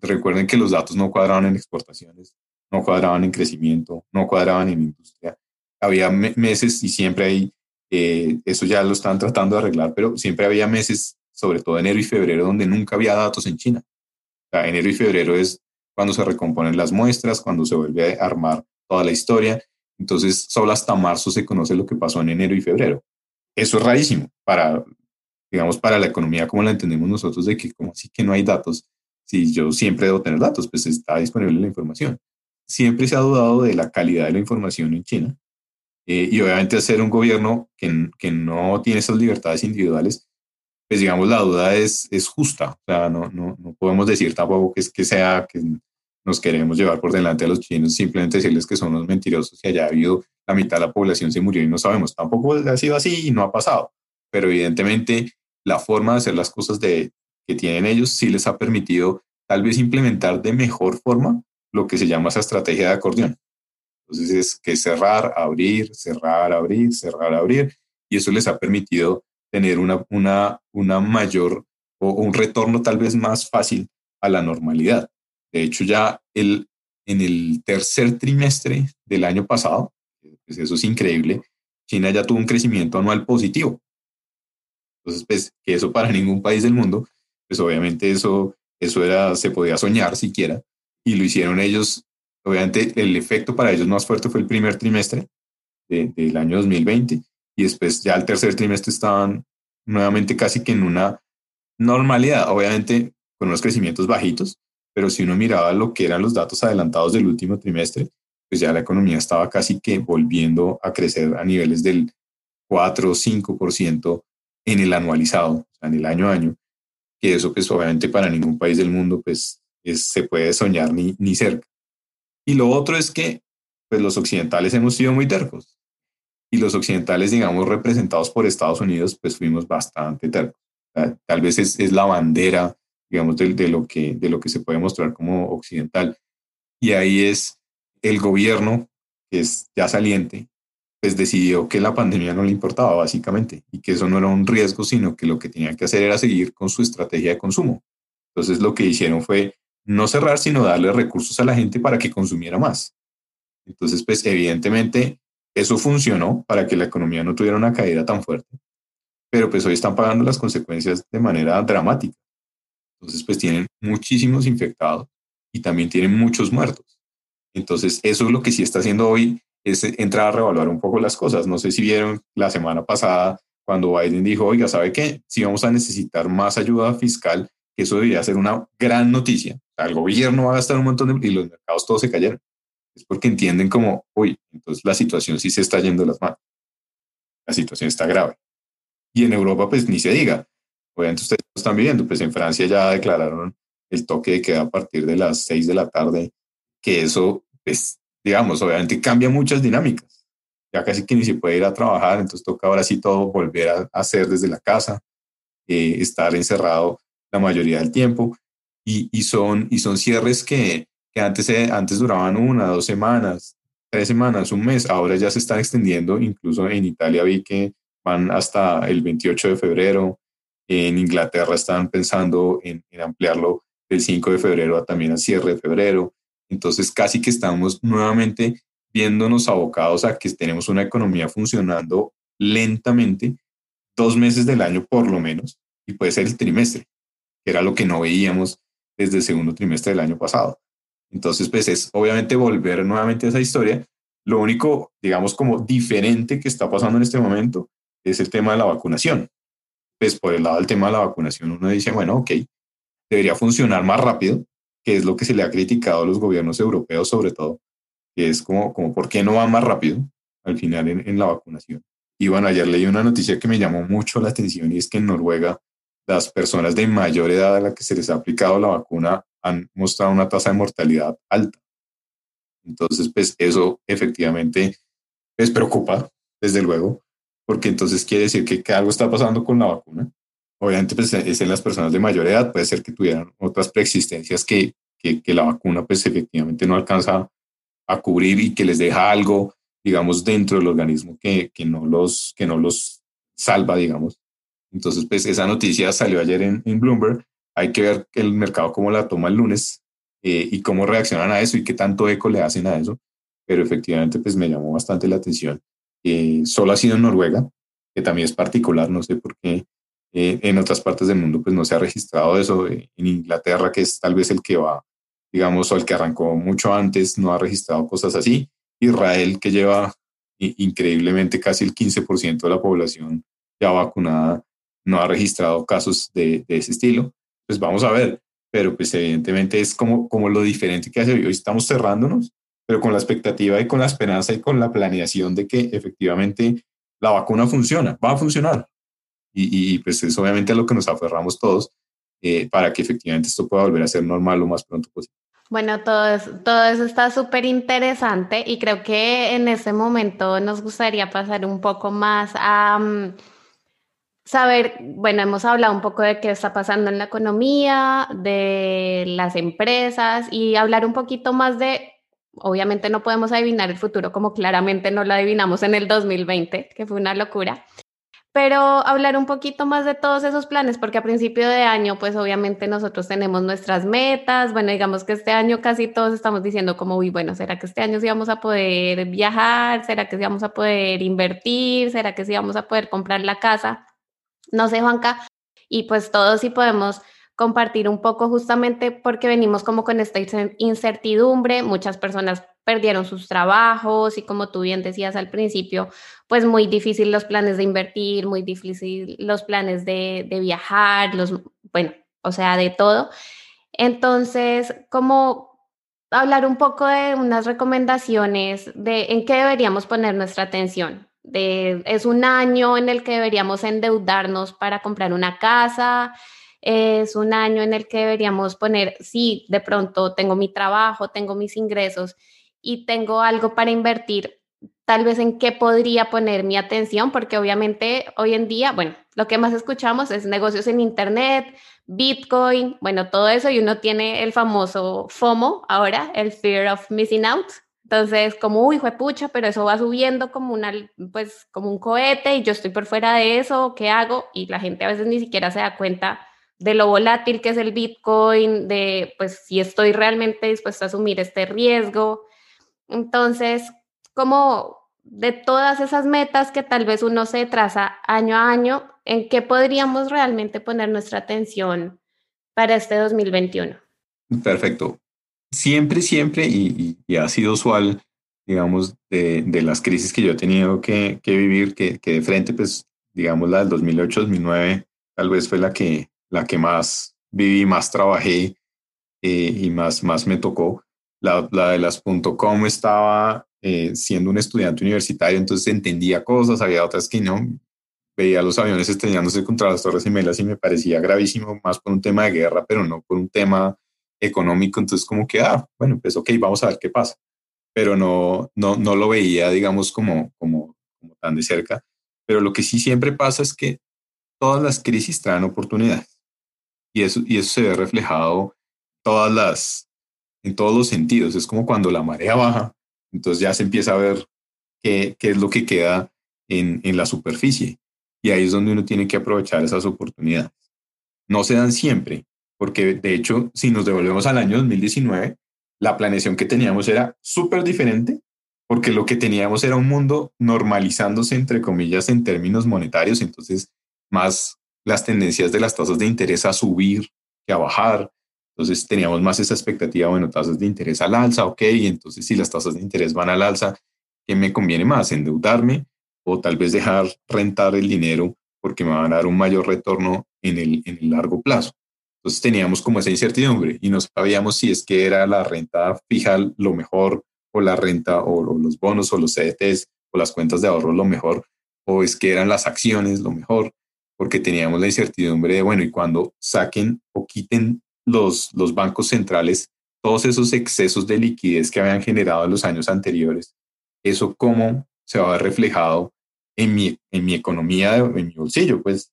Recuerden que los datos no cuadraban en exportaciones, no cuadraban en crecimiento, no cuadraban en industria. Había meses y siempre hay, eh, eso ya lo están tratando de arreglar, pero siempre había meses, sobre todo enero y febrero, donde nunca había datos en China. enero y febrero es cuando se recomponen las muestras, cuando se vuelve a armar toda la historia. Entonces, solo hasta marzo se conoce lo que pasó en enero y febrero. Eso es rarísimo para digamos, para la economía como la entendemos nosotros, de que como así que no hay datos, si yo siempre debo tener datos, pues está disponible la información. Siempre se ha dudado de la calidad de la información en China eh, y obviamente hacer un gobierno que, que no tiene esas libertades individuales, pues digamos la duda es, es justa, o sea, no, no, no podemos decir tampoco que, es, que sea que nos queremos llevar por delante a los chinos, simplemente decirles que son los mentirosos y haya habido la mitad de la población se murió y no sabemos, tampoco ha sido así y no ha pasado pero evidentemente la forma de hacer las cosas de, que tienen ellos sí les ha permitido tal vez implementar de mejor forma lo que se llama esa estrategia de acordeón. Entonces es que cerrar, abrir, cerrar, abrir, cerrar, abrir, y eso les ha permitido tener una, una, una mayor o un retorno tal vez más fácil a la normalidad. De hecho, ya el, en el tercer trimestre del año pasado, pues eso es increíble, China ya tuvo un crecimiento anual positivo. Entonces, pues, que eso para [LAUGHS] ningún país del mundo, pues obviamente eso, eso era, se podía soñar siquiera, y lo hicieron ellos, obviamente el efecto para ellos más fuerte fue el primer trimestre del año 2020, y después ya el tercer trimestre estaban nuevamente casi que en una normalidad, obviamente con unos crecimientos bajitos, pero si uno miraba lo que eran los datos adelantados del último trimestre, pues ya la economía estaba casi que volviendo a crecer a niveles del 4 o 5% en el anualizado, en el año a año, que eso pues obviamente para ningún país del mundo pues se puede soñar ni, ni cerca. Y lo otro es que pues los occidentales hemos sido muy tercos y los occidentales, digamos, representados por Estados Unidos, pues fuimos bastante tercos. Tal vez es, es la bandera, digamos, de, lo que, de lo que se puede mostrar como occidental. Y ahí es el gobierno, que es ya saliente, pues decidió que la pandemia no le importaba básicamente y que eso no era un riesgo, sino que lo que tenían que hacer era seguir con su estrategia de consumo. Entonces lo que hicieron fue no cerrar, sino darle recursos a la gente para que consumiera más. Entonces, pues evidentemente eso funcionó para que la economía no tuviera una caída tan fuerte, pero pues hoy están pagando las consecuencias de manera dramática. Entonces, pues tienen muchísimos infectados y también tienen muchos muertos. Entonces, eso es lo que sí está haciendo hoy, es entrar a revaluar un poco las cosas. No sé si vieron la semana pasada cuando Biden dijo, oiga, ¿sabe qué? Si vamos a necesitar más ayuda fiscal, eso debería ser una gran noticia. El gobierno va a gastar un montón de... y los mercados todos se cayeron. Es porque entienden como, uy, entonces la situación sí se está yendo las manos. La situación está grave. Y en Europa, pues ni se diga. Obviamente ustedes lo están viviendo, pues en Francia ya declararon el toque de queda a partir de las seis de la tarde, que eso pues, digamos, obviamente cambia muchas dinámicas. Ya casi que ni se puede ir a trabajar, entonces toca ahora sí todo volver a hacer desde la casa, eh, estar encerrado la mayoría del tiempo. Y, y, son, y son cierres que, que antes, antes duraban una, dos semanas, tres semanas, un mes, ahora ya se están extendiendo, incluso en Italia vi que van hasta el 28 de febrero, en Inglaterra están pensando en, en ampliarlo del 5 de febrero a también al cierre de febrero. Entonces casi que estamos nuevamente viéndonos abocados a que tenemos una economía funcionando lentamente dos meses del año por lo menos, y puede ser el trimestre, que era lo que no veíamos desde el segundo trimestre del año pasado. Entonces, pues es obviamente volver nuevamente a esa historia. Lo único, digamos, como diferente que está pasando en este momento es el tema de la vacunación. Pues por el lado del tema de la vacunación uno dice, bueno, ok, debería funcionar más rápido, que es lo que se le ha criticado a los gobiernos europeos sobre todo, que es como, como ¿por qué no va más rápido al final en, en la vacunación? Y bueno, ayer leí una noticia que me llamó mucho la atención y es que en Noruega las personas de mayor edad a la que se les ha aplicado la vacuna han mostrado una tasa de mortalidad alta. Entonces, pues eso efectivamente les preocupa, desde luego, porque entonces quiere decir que, algo está pasando con la vacuna Obviamente, pues es en las personas de mayor edad, puede ser que tuvieran otras preexistencias que, que, que la vacuna, pues efectivamente no alcanza a cubrir y que les deja algo, digamos, dentro del organismo que, que, no, los, que no los salva, digamos. Entonces, pues esa noticia salió ayer en, en Bloomberg. Hay que ver el mercado cómo la toma el lunes eh, y cómo reaccionan a eso y qué tanto eco le hacen a eso. Pero efectivamente, pues me llamó bastante la atención. Eh, solo ha sido en Noruega, que también es particular, no sé por qué eh, en otras partes del mundo pues no se ha registrado eso. Eh, en Inglaterra, que es tal vez el que va, digamos, o el que arrancó mucho antes, no ha registrado cosas así. Israel, que lleva increíblemente casi el 15% de la población ya vacunada, no ha registrado casos de, ese estilo. Pues vamos a ver, pero pues evidentemente es como, como lo diferente que hace hoy. Estamos cerrándonos, pero con la expectativa y con la esperanza y con la planeación de que efectivamente la vacuna funciona, va a funcionar y, pues es obviamente a lo que nos aferramos todos eh, para que efectivamente esto pueda volver a ser normal lo más pronto posible. Bueno, todo eso, todo eso está súper interesante y creo que en ese momento nos gustaría pasar un poco más a um, saber, bueno, hemos hablado un poco de qué está pasando en la economía, de las empresas y hablar un poquito más de, obviamente no podemos adivinar el futuro como claramente no lo adivinamos en el 2020, que fue una locura, pero hablar un poquito más de todos esos planes, porque a principio de año, pues obviamente nosotros tenemos nuestras metas, bueno, digamos que este año casi todos estamos diciendo como, uy, bueno, ¿será que este año sí vamos a poder viajar? ¿Será que sí vamos a poder invertir? ¿Será que sí vamos a poder comprar la casa? No sé, Juanca, y pues todos si podemos compartir un poco justamente porque venimos como con esta incertidumbre, muchas personas perdieron sus trabajos y como tú bien decías al principio, pues muy difícil los planes de invertir, muy difícil los planes de, de viajar, los, bueno, o sea, de todo. Entonces, como hablar un poco de unas recomendaciones de en qué deberíamos poner nuestra atención. Es un año en el que deberíamos endeudarnos para comprar una casa, es un año en el que deberíamos poner, sí, de pronto tengo mi trabajo, tengo mis ingresos y tengo algo para invertir, tal vez en qué podría poner mi atención, porque obviamente hoy en día, bueno, lo que más escuchamos es negocios en Internet, Bitcoin, bueno, todo eso y uno tiene el famoso FOMO ahora, el Fear of Missing Out. Entonces, como, uy, pucha, pero eso va subiendo como, una, pues, como un cohete y yo estoy por fuera de eso, ¿qué hago? Y la gente a veces ni siquiera se da cuenta de lo volátil que es el Bitcoin, de pues si estoy realmente dispuesto a asumir este riesgo. Entonces, como de todas esas metas que tal vez uno se traza año a año, ¿en qué podríamos realmente poner nuestra atención para este 2021? Perfecto. Siempre, siempre, y, ha sido usual, digamos, de, las crisis que yo he tenido que, que vivir, que, de frente, pues, digamos, la del 2008-2009, tal vez fue la que, la que más viví, más trabajé eh, y más, más me tocó. La, la de las .com estaba eh, siendo un estudiante universitario, entonces entendía cosas, había otras que no. Veía los aviones estrellándose contra las torres gemelas y me parecía gravísimo, más por un tema de guerra, pero no por un tema económico. Entonces como que, ah, bueno, pues ok, vamos a ver qué pasa. Pero no, no, no lo veía, digamos, como, como, como tan de cerca. Pero lo que sí siempre pasa es que todas las crisis traen oportunidades. Y eso, y eso se ve reflejado todas las, en todos los sentidos. Es como cuando la marea baja, entonces ya se empieza a ver qué, qué es lo que queda en, en la superficie. Y ahí es donde uno tiene que aprovechar esas oportunidades. No se dan siempre, porque de hecho, si nos devolvemos al año 2019, la planeación que teníamos era súper diferente, porque lo que teníamos era un mundo normalizándose, entre comillas, en términos monetarios, entonces más las tendencias de las tasas de interés a subir que a bajar. Entonces teníamos más esa expectativa, bueno, tasas de interés al alza, ok, entonces si las tasas de interés van al alza, ¿qué me conviene más? ¿Endeudarme o tal vez dejar rentar el dinero porque me van a dar un mayor retorno en el, en el largo plazo? Entonces teníamos como esa incertidumbre y no sabíamos si es que era la renta fija lo mejor o la renta o, o los bonos o los CDTs o las cuentas de ahorro lo mejor o es que eran las acciones lo mejor porque teníamos la incertidumbre de, bueno, y cuando saquen o quiten los, los bancos centrales todos esos excesos de liquidez que habían generado en los años anteriores, eso cómo se va a ver reflejado en mi, en mi economía, en mi bolsillo, pues.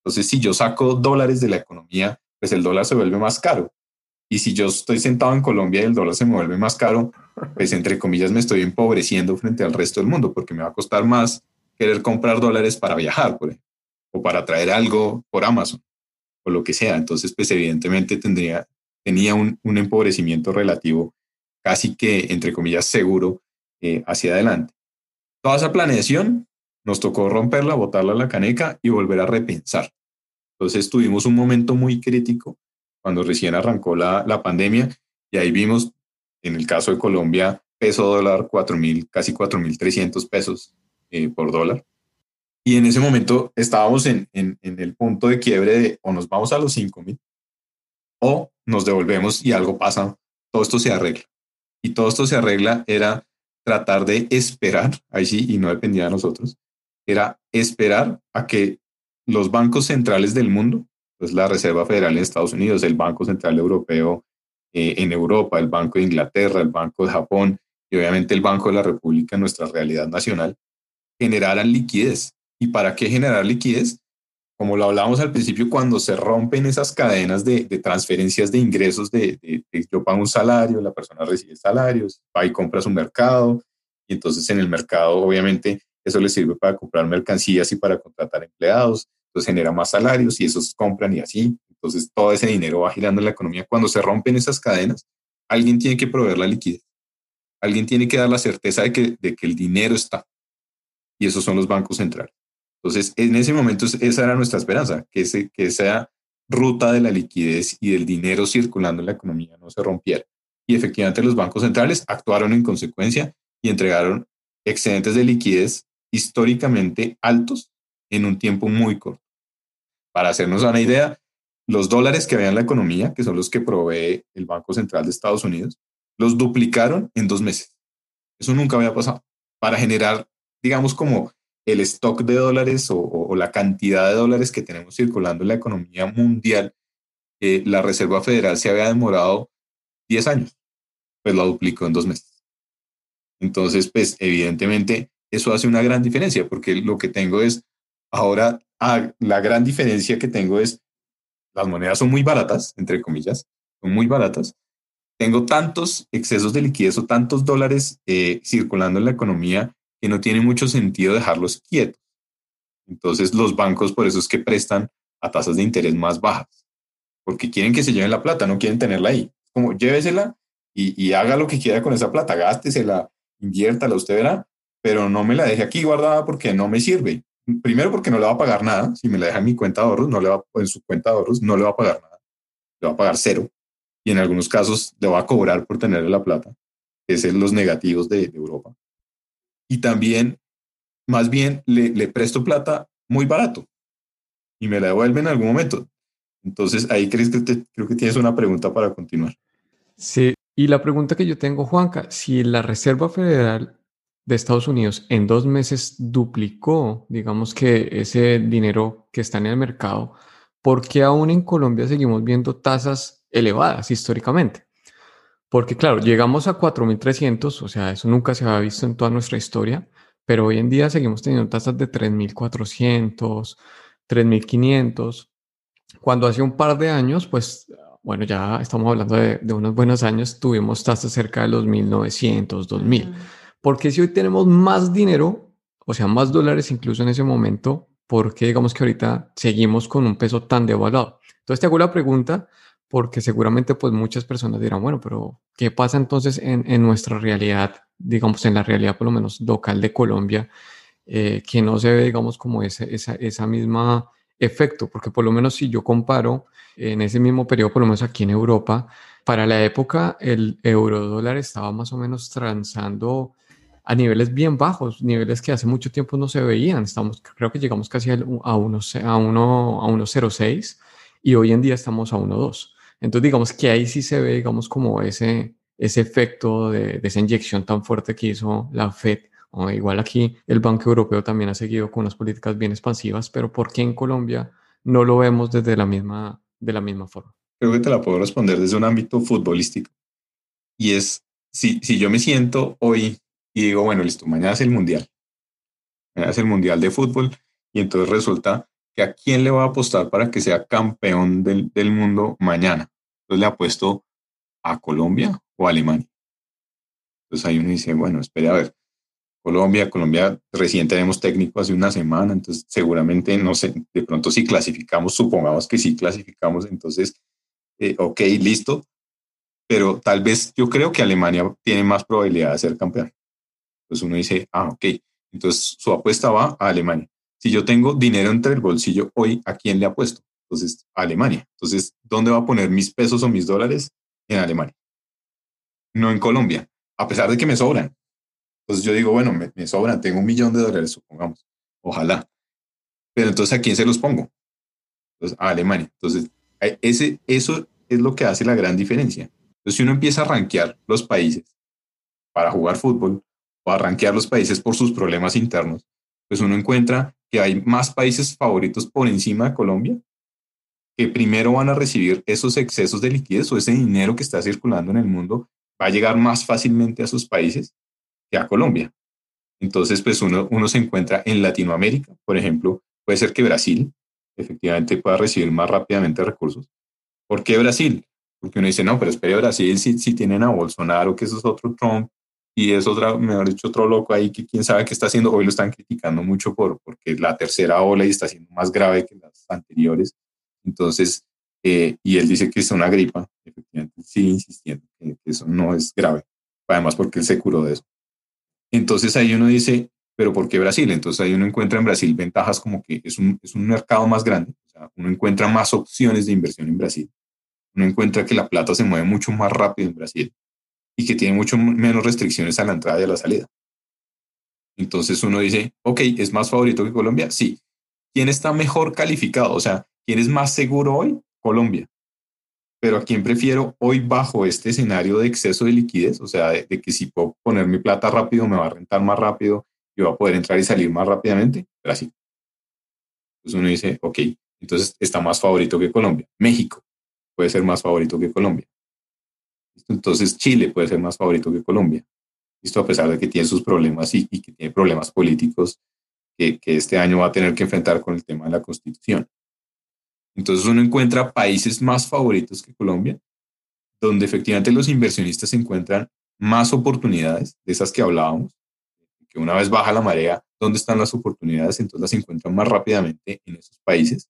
Entonces, si yo saco dólares de la economía, pues el dólar se vuelve más caro. Y si yo estoy sentado en Colombia y el dólar se me vuelve más caro, pues entre comillas me estoy empobreciendo frente al resto del mundo porque me va a costar más querer comprar dólares para viajar, por ejemplo o para traer algo por Amazon o lo que sea. Entonces, pues evidentemente tendría, tenía un, un empobrecimiento relativo casi que, entre comillas, seguro eh, hacia adelante. Toda esa planeación nos tocó romperla, botarla a la caneca y volver a repensar. Entonces tuvimos un momento muy crítico cuando recién arrancó la, la pandemia y ahí vimos, en el caso de Colombia, peso dólar 4.000, casi 4.300 pesos eh, por dólar. Y en ese momento estábamos en, en, el punto de quiebre de o nos vamos a los 5.000 o nos devolvemos y algo pasa, todo esto se arregla. Y todo esto se arregla era tratar de esperar, ahí sí, y no dependía de nosotros, era esperar a que los bancos centrales del mundo, pues la Reserva Federal en Estados Unidos, el Banco Central Europeo eh, en Europa, el Banco de Inglaterra, el Banco de Japón y obviamente el Banco de la República, nuestra realidad nacional, generaran liquidez ¿Y para qué generar liquidez? Como lo hablábamos al principio, cuando se rompen esas cadenas de, transferencias de ingresos, de, yo pago un salario, la persona recibe salarios, va y compra su mercado, y entonces en el mercado obviamente eso le sirve para comprar mercancías y para contratar empleados, entonces genera más salarios y esos compran y así, entonces todo ese dinero va girando en la economía. Cuando se rompen esas cadenas, alguien tiene que proveer la liquidez, alguien tiene que dar la certeza de que, de que el dinero está, y esos son los bancos centrales. Entonces, en ese momento esa era nuestra esperanza, que, ese, que esa ruta de la liquidez y del dinero circulando en la economía no se rompiera. Y efectivamente los bancos centrales actuaron en consecuencia y entregaron excedentes de liquidez históricamente altos en un tiempo muy corto. Para hacernos una idea, los dólares que en la economía, que son los que provee el Banco Central de Estados Unidos, los duplicaron en dos meses. Eso nunca había pasado. Para generar, digamos, como el stock de dólares o, la cantidad de dólares que tenemos circulando en la economía mundial, eh, la Reserva Federal se había demorado 10 años, pues lo duplicó en dos meses. Entonces, pues evidentemente eso hace una gran diferencia, porque lo que tengo es, ahora ah, la gran diferencia que tengo es, las monedas son muy baratas, entre comillas, son muy baratas. Tengo tantos excesos de liquidez o tantos dólares eh, circulando en la economía que no tiene mucho sentido dejarlos quietos. Entonces los bancos por eso es que prestan a tasas de interés más bajas, porque quieren que se lleven la plata, no quieren tenerla ahí. Como llévesela y, y haga lo que quiera con esa plata, gástesela, inviértala, usted verá, pero no me la deje aquí guardada porque no me sirve. Primero porque no le va a pagar nada, si me la deja en mi cuenta de ahorros, no le va, en su cuenta de ahorros, no le va a pagar nada, le va a pagar cero. Y en algunos casos le va a cobrar por tener la plata, que es los negativos de Europa y también, más bien, le, presto plata muy barato y me la devuelve en algún momento. Entonces, ahí crees que creo que tienes una pregunta para continuar. Sí, y la pregunta que yo tengo, Juanca, si la Reserva Federal de Estados Unidos en dos meses duplicó, digamos que ese dinero que está en el mercado, ¿por qué aún en Colombia seguimos viendo tasas elevadas históricamente? Porque claro, llegamos a 4.300, o sea, eso nunca se había visto en toda nuestra historia, pero hoy en día seguimos teniendo tasas de 3.400, 3.500, cuando hace un par de años, pues, bueno, ya estamos hablando de, unos buenos años, tuvimos tasas cerca de los 1.900, 2.000. Porque si hoy tenemos más dinero, o sea, más dólares incluso en ese momento, ¿por qué digamos que ahorita seguimos con un peso tan devaluado? Entonces te hago la pregunta, porque seguramente pues muchas personas dirán, bueno, pero ¿qué pasa entonces en, nuestra realidad, digamos, en la realidad por lo menos local de Colombia, eh, que no se ve, digamos, como ese, esa, esa misma efecto? Porque por lo menos si yo comparo en ese mismo periodo, por lo menos aquí en Europa, para la época el euro dólar estaba más o menos transando a niveles bien bajos, niveles que hace mucho tiempo no se veían. Estamos, creo que llegamos casi a 1.06 a uno, a uno, a uno y hoy en día estamos a 1.2. Entonces, digamos que ahí sí se ve, digamos, como ese, ese efecto de, esa inyección tan fuerte que hizo la Fed. O igual aquí el Banco Europeo también ha seguido con unas políticas bien expansivas, pero ¿por qué en Colombia no lo vemos desde la misma, de la misma forma? Creo que te la puedo responder desde un ámbito futbolístico. Y es, si, si yo me siento hoy y digo, bueno, listo, mañana es el Mundial. Mañana es el Mundial de Fútbol y entonces resulta que a quién le va a apostar para que sea campeón del, del mundo mañana. Entonces le apuesto a Colombia o a Alemania. Entonces ahí uno dice, bueno, espere a ver, Colombia, Colombia recién tenemos técnico hace una semana, entonces seguramente, no sé, de pronto si clasificamos, supongamos que sí clasificamos, entonces, eh, ok, listo, pero tal vez yo creo que Alemania tiene más probabilidad de ser campeón. Entonces uno dice, ah, ok, entonces su apuesta va a Alemania. Si yo tengo dinero entre el bolsillo hoy, ¿a quién le apuesto? Entonces, a Alemania. Entonces, ¿dónde va a poner mis pesos o mis dólares? En Alemania. No en Colombia, a pesar de que me sobran. Entonces yo digo, bueno, me, sobran, tengo un millón de dólares, supongamos. Ojalá. Pero entonces, ¿a quién se los pongo? Entonces, a Alemania. Entonces, ese, eso es lo que hace la gran diferencia. Entonces, si uno empieza a rankear los países para jugar fútbol o a los países por sus problemas internos, pues uno encuentra que hay más países favoritos por encima de Colombia que primero van a recibir esos excesos de liquidez o ese dinero que está circulando en el mundo va a llegar más fácilmente a sus países que a Colombia. Entonces, pues uno, uno se encuentra en Latinoamérica, por ejemplo, puede ser que Brasil efectivamente pueda recibir más rápidamente recursos. ¿Por qué Brasil? Porque uno dice, no, pero espere Brasil si, si tienen a Bolsonaro, que eso es otro Trump, y es otra, mejor dicho, otro loco ahí que quién sabe qué está haciendo. Hoy lo están criticando mucho por, porque la tercera ola y está siendo más grave que las anteriores. Entonces, eh, y él dice que es una gripa, efectivamente, sigue insistiendo que, eso no es grave, además porque él se curó de eso. Entonces ahí uno dice, pero ¿por qué Brasil? Entonces ahí uno encuentra en Brasil ventajas como que es un, es un mercado más grande, o sea, uno encuentra más opciones de inversión en Brasil, uno encuentra que la plata se mueve mucho más rápido en Brasil y que tiene mucho menos restricciones a la entrada y a la salida. Entonces uno dice, ok, ¿es más favorito que Colombia? Sí. ¿Quién está mejor calificado? O sea, ¿quién es más seguro hoy? Colombia. Pero ¿a quién prefiero hoy bajo este escenario de exceso de liquidez? O sea, de, que si puedo poner mi plata rápido, me va a rentar más rápido, y va a poder entrar y salir más rápidamente, Brasil. Entonces uno dice, ok, entonces está más favorito que Colombia. México puede ser más favorito que Colombia. Entonces Chile puede ser más favorito que Colombia. Esto a pesar de que tiene sus problemas y, que tiene problemas políticos que, que este año va a tener que enfrentar con el tema de la constitución. Entonces uno encuentra países más favoritos que Colombia, donde efectivamente los inversionistas encuentran más oportunidades de esas que hablábamos, que una vez baja la marea, ¿dónde están las oportunidades? Entonces las encuentran más rápidamente en esos países.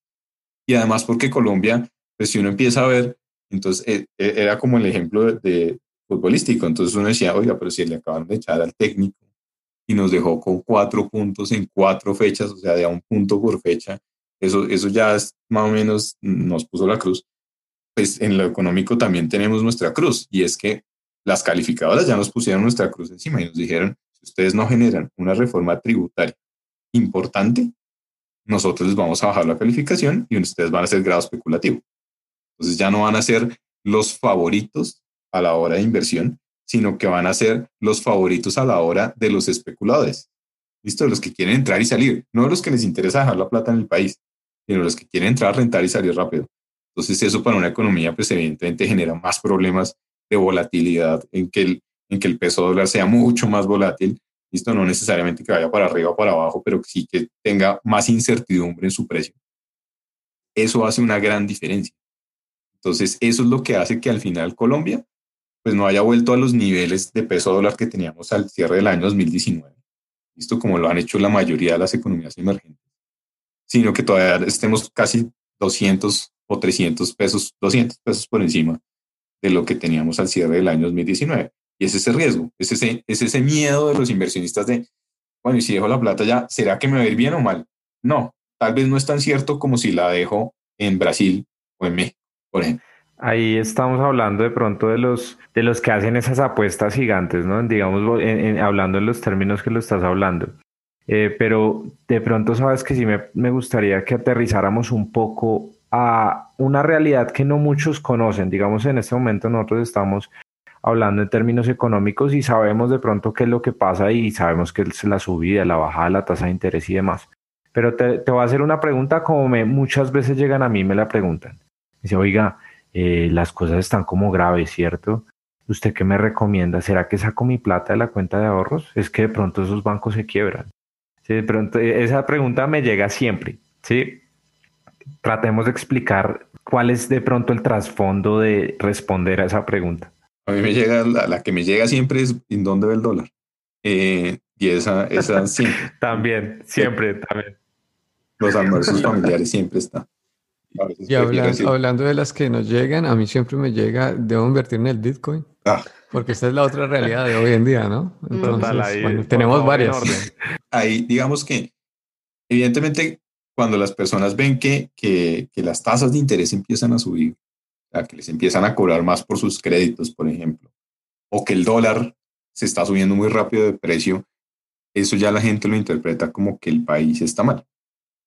Y además porque Colombia, pues si uno empieza a ver, entonces eh, era como el ejemplo de, futbolístico, entonces uno decía, oiga, pero si le acaban de echar al técnico y nos dejó con cuatro puntos en cuatro fechas, o sea, de a un punto por fecha, eso, eso ya es, más o menos nos puso la cruz. Pues en lo económico también tenemos nuestra cruz y es que las calificadoras ya nos pusieron nuestra cruz encima y nos dijeron, si ustedes no generan una reforma tributaria importante, nosotros les vamos a bajar la calificación y ustedes van a ser grado especulativo. Entonces ya no van a ser los favoritos a la hora de inversión, sino que van a ser los favoritos a la hora de los especuladores. ¿Listo? Los que quieren entrar y salir, no los que les interesa dejar la plata en el país, sino los que quieren entrar, rentar y salir rápido. Entonces eso para una economía, pues evidentemente genera más problemas de volatilidad en que el, en que el peso dólar sea mucho más volátil, esto no necesariamente que vaya para arriba o para abajo, pero sí que tenga más incertidumbre en su precio. Eso hace una gran diferencia. Entonces, eso es lo que hace que al final Colombia pues no haya vuelto a los niveles de peso dólar que teníamos al cierre del año 2019, visto como lo han hecho la mayoría de las economías emergentes, sino que todavía estemos casi 200 o 300 pesos, 200 pesos por encima de lo que teníamos al cierre del año 2019. Y es ese riesgo, es ese, es ese miedo de los inversionistas de, bueno, y si dejo la plata ya, ¿será que me va a ir bien o mal? No, tal vez no es tan cierto como si la dejo en Brasil o en México, Ahí estamos hablando de pronto de los, de los que hacen esas apuestas gigantes, ¿no? Digamos, hablando en los términos que lo estás hablando. Eh, pero de pronto sabes que sí me, me gustaría que aterrizáramos un poco a una realidad que no muchos conocen. Digamos, en este momento nosotros estamos hablando en términos económicos y sabemos de pronto qué es lo que pasa y sabemos que es la subida, la bajada de la tasa de interés y demás. Pero te, te voy a hacer una pregunta como muchas veces llegan a mí me la preguntan. Dice, oiga, eh, las cosas están como graves, ¿cierto? ¿Usted qué me recomienda? ¿Será que saco mi plata de la cuenta de ahorros? Es que de pronto esos bancos se quiebran. ¿Sí? De pronto, e, esa pregunta me llega siempre, ¿sí? Tratemos de explicar cuál es de pronto el trasfondo de responder a esa pregunta. A mí me llega, la, que me llega siempre es ¿en dónde ve el dólar? Eh, y esa, esa [LAUGHS] siempre. también, siempre, también. Los almuerzos familiares siempre está. Y hablando de las que nos llegan, a mí siempre me llega, debo invertir en el Bitcoin. Ah. Porque esta es la otra realidad de hoy en día, ¿no? Entonces, bueno, tenemos varias. Ahí, digamos que, evidentemente, cuando las personas ven que, que, que las tasas de interés empiezan a subir, que les empiezan a cobrar más por sus créditos, por ejemplo, o que el dólar se está subiendo muy rápido de precio, eso ya la gente lo interpreta como que el país está mal,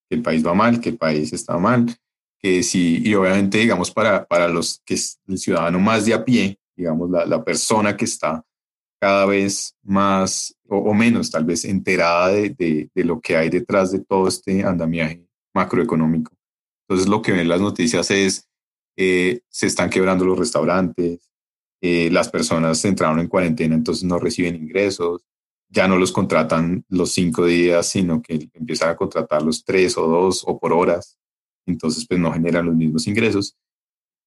que el país va mal, que el país está mal, que sí, y obviamente, digamos, para, para los que es el ciudadano más de a pie, digamos, la, la persona que está cada vez más o, menos tal vez enterada de, de, de, lo que hay detrás de todo este andamiaje macroeconómico. Entonces lo que ven las noticias es eh, se están quebrando los restaurantes, eh, las personas entraron en cuarentena, entonces no reciben ingresos, ya no los contratan los cinco días, sino que empiezan a contratar los tres o dos o por horas, entonces pues no generan los mismos ingresos.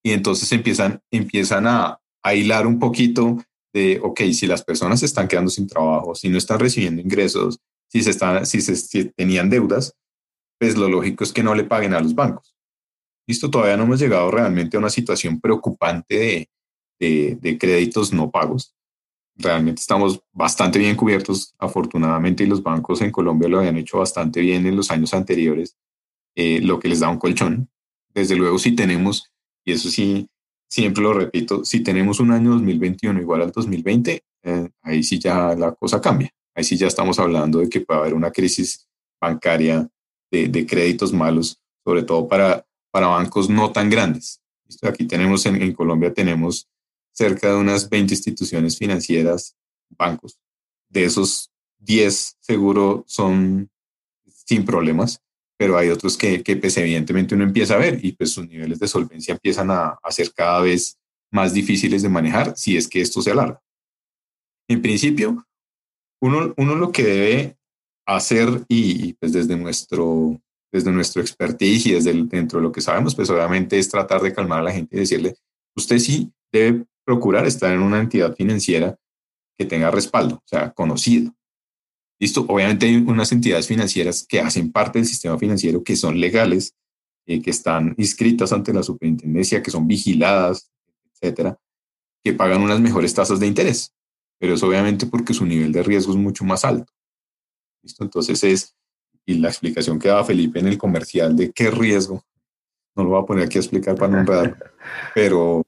Y entonces empiezan, empiezan a, a hilar un poquito de, ok, si las personas se están quedando sin trabajo, si no están recibiendo ingresos, si, se están, si, se, si tenían deudas, pues lo lógico es que no le paguen a los bancos. Listo, todavía no hemos llegado realmente a una situación preocupante de, de, créditos no pagos, realmente estamos bastante bien cubiertos, afortunadamente, y los bancos en Colombia lo habían hecho bastante bien en los años anteriores, eh, lo que les da un colchón. Desde luego, si tenemos, y eso sí, siempre lo repito, si tenemos un año 2021 igual al 2020, eh, ahí sí ya la cosa cambia. Ahí sí ya estamos hablando de que puede haber una crisis bancaria de, créditos malos, sobre todo para, para bancos no tan grandes. Aquí tenemos, en, en Colombia tenemos cerca de unas 20 instituciones financieras, bancos. De esos 10 seguro son sin problemas, pero hay otros que, que pues, evidentemente uno empieza a ver y pues sus niveles de solvencia empiezan a, a ser cada vez más difíciles de manejar si es que esto se alarga. En principio, uno, uno lo que debe hacer y, pues desde nuestro, desde nuestro expertise y desde dentro de lo que sabemos, pues obviamente es tratar de calmar a la gente y decirle, usted sí debe procurar estar en una entidad financiera que tenga respaldo, o sea, conocido. Listo, obviamente hay unas entidades financieras que hacen parte del sistema financiero, que son legales, eh, que están inscritas ante la superintendencia, que son vigiladas, etcétera, que pagan unas mejores tasas de interés. Pero es obviamente porque su nivel de riesgo es mucho más alto. ¿Listo? Entonces es, y la explicación que daba Felipe en el comercial de qué riesgo, no lo voy a poner aquí a explicar para no enredar, [LAUGHS] pero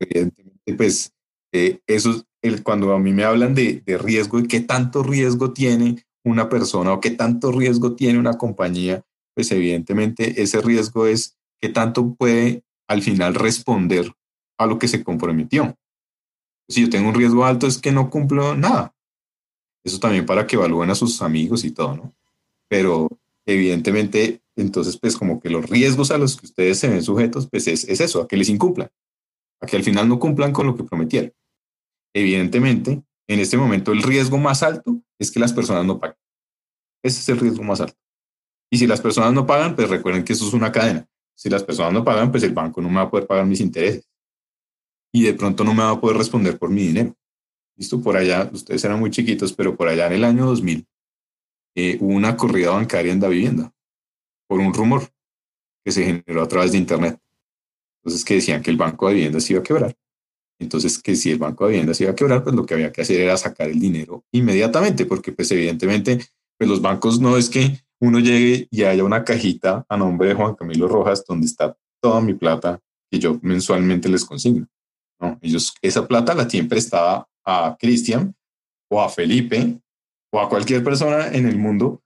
evidentemente, pues eh, eso, cuando a mí me hablan de, de riesgo y qué tanto riesgo tiene una persona o qué tanto riesgo tiene una compañía, pues evidentemente ese riesgo es qué tanto puede al final responder a lo que se comprometió. Si yo tengo un riesgo alto es que no cumplo nada. Eso también para que evalúen a sus amigos y todo, ¿no? Pero evidentemente, entonces, pues como que los riesgos a los que ustedes se ven sujetos, pues es, es eso, a que les incumplan a que al final no cumplan con lo que prometieron. Evidentemente, en este momento el riesgo más alto es que las personas no paguen. Ese es el riesgo más alto. Y si las personas no pagan, pues recuerden que eso es una cadena. Si las personas no pagan, pues el banco no me va a poder pagar mis intereses. Y de pronto no me va a poder responder por mi dinero. Listo, por allá, ustedes eran muy chiquitos, pero por allá en el año 2000 eh, hubo una corrida bancaria en la vivienda por un rumor que se generó a través de Internet. Entonces, que decían que el banco de viviendas iba a quebrar. Entonces, que si el banco de viviendas iba a quebrar, pues lo que había que hacer era sacar el dinero inmediatamente, porque pues evidentemente, pues los bancos no es que uno llegue y haya una cajita a nombre de Juan Camilo Rojas donde está toda mi plata que yo mensualmente les consigno. No, ellos esa plata la tienen prestada a Cristian o a Felipe o a cualquier persona en el mundo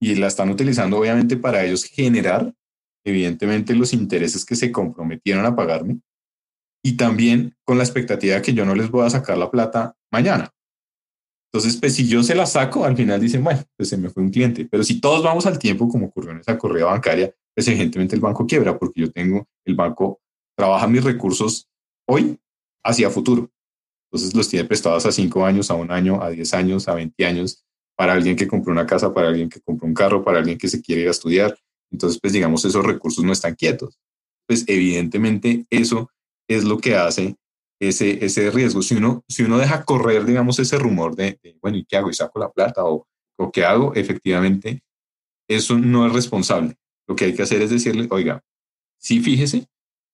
y la están utilizando obviamente para ellos generar evidentemente los intereses que se comprometieron a pagarme y también con la expectativa de que yo no les voy a sacar la plata mañana. Entonces, pues si yo se la saco, al final dicen, bueno, pues se me fue un cliente. Pero si todos vamos al tiempo, como ocurrió en esa corrida bancaria, pues evidentemente el banco quiebra porque yo tengo, el banco trabaja mis recursos hoy hacia futuro. Entonces los tiene prestados a cinco años, a un año, a diez años, a 20 años, para alguien que compró una casa, para alguien que compró un carro, para alguien que se quiere ir a estudiar, entonces, pues digamos, esos recursos no están quietos. Pues evidentemente eso es lo que hace ese, ese riesgo. Si uno, si uno deja correr, digamos, ese rumor de, bueno, ¿y qué hago? ¿Y saco la plata? ¿O, ¿O qué hago? Efectivamente, eso no es responsable. Lo que hay que hacer es decirle, oiga, sí fíjese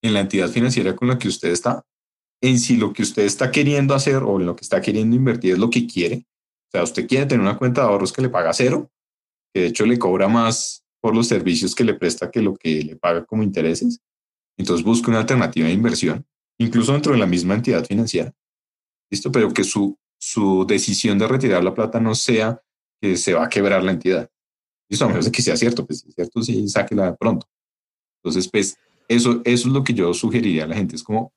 en la entidad financiera con la que usted está, en si lo que usted está queriendo hacer o en lo que está queriendo invertir es lo que quiere. O sea, usted quiere tener una cuenta de ahorros que le paga cero, que de hecho le cobra más por los servicios que le presta que lo que le paga como intereses. Entonces busca una alternativa de inversión, incluso dentro de la misma entidad financiera. ¿Listo? Pero que su, su decisión de retirar la plata no sea que se va a quebrar la entidad. Listo, a menos de que sea cierto, pues si es cierto, sí, sáquela pronto. Entonces, pues eso, eso es lo que yo sugeriría a la gente, es como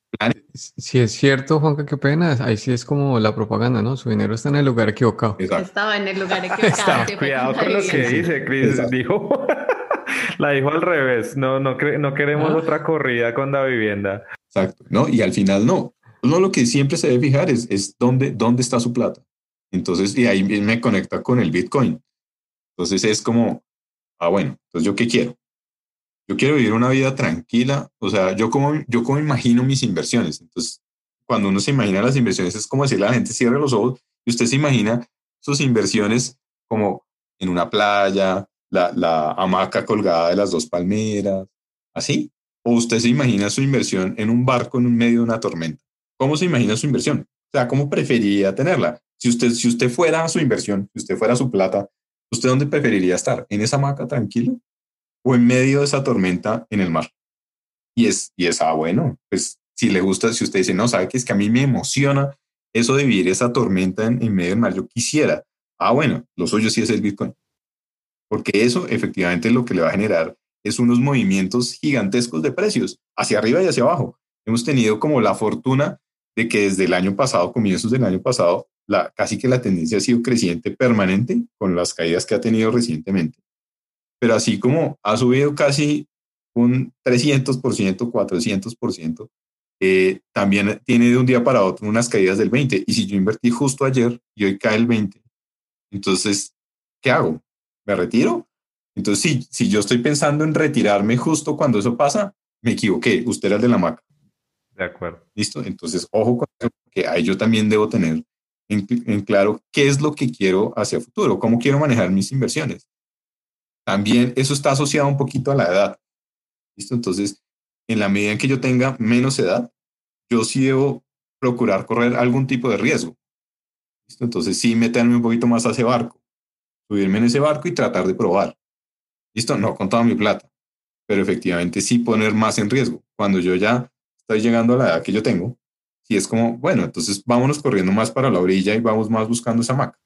Si es cierto, Juanca, qué pena, ahí sí es como la propaganda, ¿no? Su dinero está en el lugar equivocado. Estaba en el lugar [LAUGHS] equivocado. cuidado con lo que dice, Chris, dijo, la dijo al revés, no, no, no queremos ah. otra corrida con la vivienda. Exacto, ¿no? Y al final no. Uno lo que siempre se debe fijar es, es dónde, dónde está su plata. Entonces, y ahí me conecta con el Bitcoin. Entonces es como, ah, bueno, entonces yo qué quiero? yo quiero vivir una vida tranquila, o sea, yo como, yo como imagino mis inversiones. Entonces, cuando uno se imagina las inversiones, es como decirle a la gente, cierre los ojos y usted se imagina sus inversiones como en una playa, la, la hamaca colgada de las dos palmeras, así. O usted se imagina su inversión en un barco en medio de una tormenta. ¿Cómo se imagina su inversión? O sea, ¿cómo preferiría tenerla? Si usted, si usted fuera su inversión, si usted fuera su plata, ¿usted dónde preferiría estar? ¿En esa hamaca tranquilo o en medio de esa tormenta en el mar? Y es, y es, ah, bueno, pues si le gusta, si usted dice, no, sabe que es que a mí me emociona eso de vivir esa tormenta en, en medio del mar, yo quisiera, ah, bueno, lo suyo sí es el Bitcoin. Porque eso efectivamente lo que le va a generar es unos movimientos gigantescos de precios, hacia arriba y hacia abajo. Hemos tenido como la fortuna de que desde el año pasado, comienzos del año pasado, la, casi que la tendencia ha sido creciente permanente con las caídas que ha tenido recientemente. Pero así como ha subido casi un 300%, 400%, eh, también tiene de un día para otro unas caídas del 20%. Y si yo invertí justo ayer y hoy cae el 20%, entonces, ¿qué hago? ¿Me retiro? Entonces, si, si yo estoy pensando en retirarme justo cuando eso pasa, me equivoqué. Usted era el de la maca. De acuerdo. Listo. Entonces, ojo con eso, que ahí yo también debo tener en, en, claro qué es lo que quiero hacia futuro, cómo quiero manejar mis inversiones. También eso está asociado un poquito a la edad. Listo. Entonces, en la medida en que yo tenga menos edad, yo sí debo procurar correr algún tipo de riesgo. ¿Listo? Entonces, sí meterme un poquito más a ese barco, subirme en ese barco y tratar de probar. Listo, no con toda mi plata, pero efectivamente sí poner más en riesgo. Cuando yo ya estoy llegando a la edad que yo tengo, si es como, bueno, entonces vámonos corriendo más para la orilla y vamos más buscando esa maca.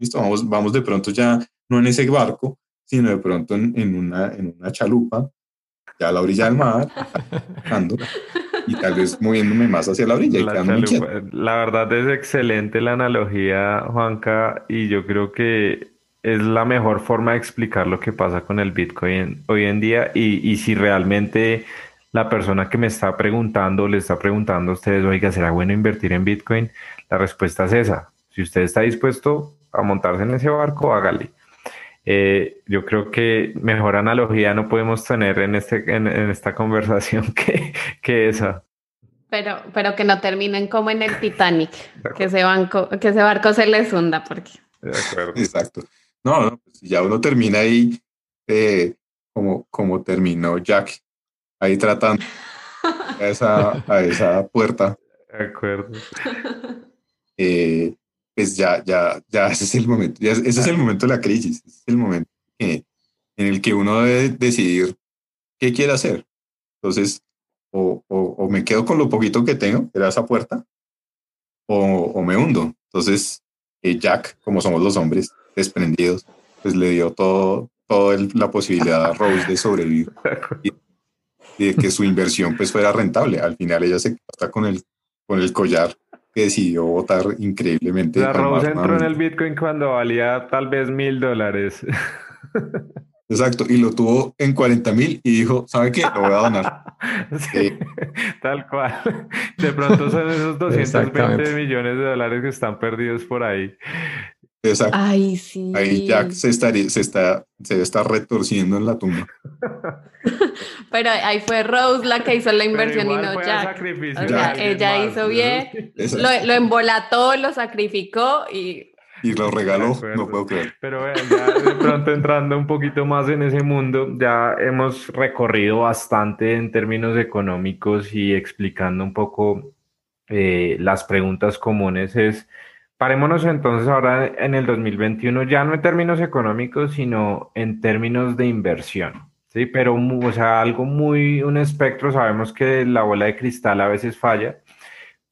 Listo, vamos, vamos de pronto ya no en ese barco, sino de pronto en, en una, en una chalupa, ya a la orilla del mar, [LAUGHS] y tal vez moviéndome más hacia la orilla. La, la verdad es excelente la analogía, Juanca, y yo creo que es la mejor forma de explicar lo que pasa con el Bitcoin hoy en día y, y, si realmente la persona que me está preguntando le está preguntando a ustedes, oiga, ¿será bueno invertir en Bitcoin? La respuesta es esa. Si usted está dispuesto a montarse en ese barco, hágale. Eh, yo creo que mejor analogía no podemos tener en, este, en, en esta [LAUGHS] conversación que, que esa. Pero, pero que no terminen como en el [LAUGHS] Titanic, que ese, banco, que ese barco se les hunda, porque... De acuerdo. Exacto. No, no, pues ya uno termina ahí eh, como, como terminó Jack, ahí tratando [LAUGHS] a esa, a esa puerta. De acuerdo. Eh, pues ya, ya, ya ese es el momento, ya, ese es el momento de la crisis, es el momento que, en el que uno debe decidir qué quiere hacer. Entonces, o, o, o, me quedo con lo poquito que tengo, que era esa puerta, o, o me hundo. Entonces, eh, Jack, como somos los hombres, desprendidos, pues le dio todo, toda la posibilidad a Rose de sobrevivir y, de que su inversión pues fuera rentable. Al final ella se está con el, con el collar que decidió votar increíblemente. La Rose entró en el Bitcoin cuando valía tal vez mil dólares. Exacto, y lo tuvo en 40 mil y dijo, ¿sabe qué? Lo voy a donar. [LAUGHS] Sí, eh, tal cual. De pronto son esos [LAUGHS] 220 millones de dólares que están perdidos por ahí. Exacto. Ay, sí. Ahí Jack se, estaría, se, está, se está retorciendo en la tumba. [LAUGHS] Pero ahí fue Rose la que hizo la inversión y no Jack. O sea, ella hizo bien, lo, lo, embolató, lo sacrificó y... Y lo regaló, no puedo creer. Pero bueno, ya de pronto entrando un poquito más en ese mundo, ya hemos recorrido bastante en términos económicos y explicando un poco eh, las preguntas comunes es Parémonos entonces ahora en el 2021, ya no en términos económicos, sino en términos de inversión. Sí, pero, o sea, algo muy, un espectro, sabemos que la bola de cristal a veces falla,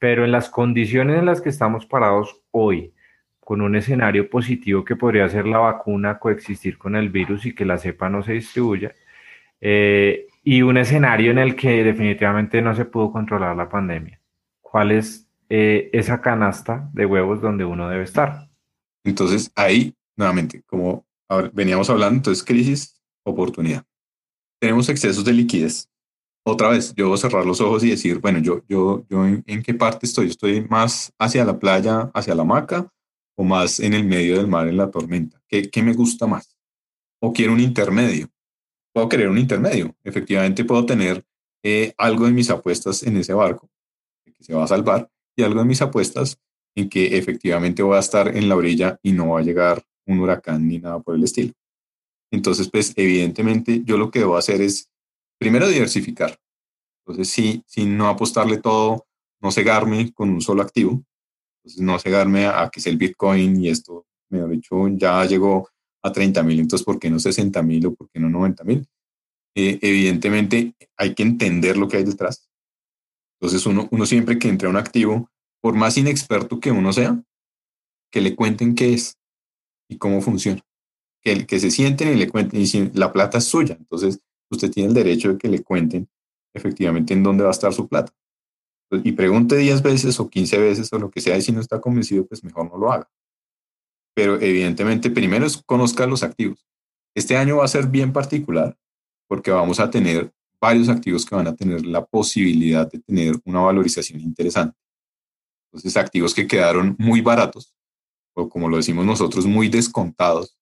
pero en las condiciones en las que estamos parados hoy, con un escenario positivo que podría ser la vacuna, coexistir con el virus y que la cepa no se distribuya, eh, y un escenario en el que definitivamente no se pudo controlar la pandemia. ¿Cuál es eh, esa canasta de huevos donde uno debe estar. Entonces, ahí, nuevamente, como veníamos hablando, entonces crisis, oportunidad. Tenemos excesos de liquidez. Otra vez, yo voy a cerrar los ojos y decir, bueno, yo, yo, yo en, qué parte estoy? ¿Estoy más hacia la playa, hacia la hamaca o más en el medio del mar en la tormenta? ¿Qué, qué me gusta más? ¿O quiero un intermedio? Puedo querer un intermedio. Efectivamente, puedo tener eh, algo de mis apuestas en ese barco que se va a salvar y algo de mis apuestas en que efectivamente voy a estar en la orilla y no va a llegar un huracán ni nada por el estilo. Entonces, pues evidentemente yo lo que debo hacer es primero diversificar. Entonces, sí, sin no apostarle todo, no cegarme con un solo activo, Entonces, no cegarme a, a que es el Bitcoin y esto, mejor dicho, ya llegó a 30 mil, entonces, ¿por qué no 60 mil o por qué no 90 mil? Eh, evidentemente, hay que entender lo que hay detrás. Entonces, uno, uno siempre que entra a un activo, por más inexperto que uno sea, que le cuenten qué es y cómo funciona. Que, que se sienten y le cuenten, y la plata es suya, entonces usted tiene el derecho de que le cuenten efectivamente en dónde va a estar su plata. Y pregunte 10 veces o 15 veces o lo que sea, y si no está convencido, pues mejor no lo haga. Pero evidentemente, primero es conozca los activos. Este año va a ser bien particular porque vamos a tener varios activos que van a tener la posibilidad de tener una valorización interesante. Entonces, activos que quedaron muy baratos, o como lo decimos nosotros, muy descontados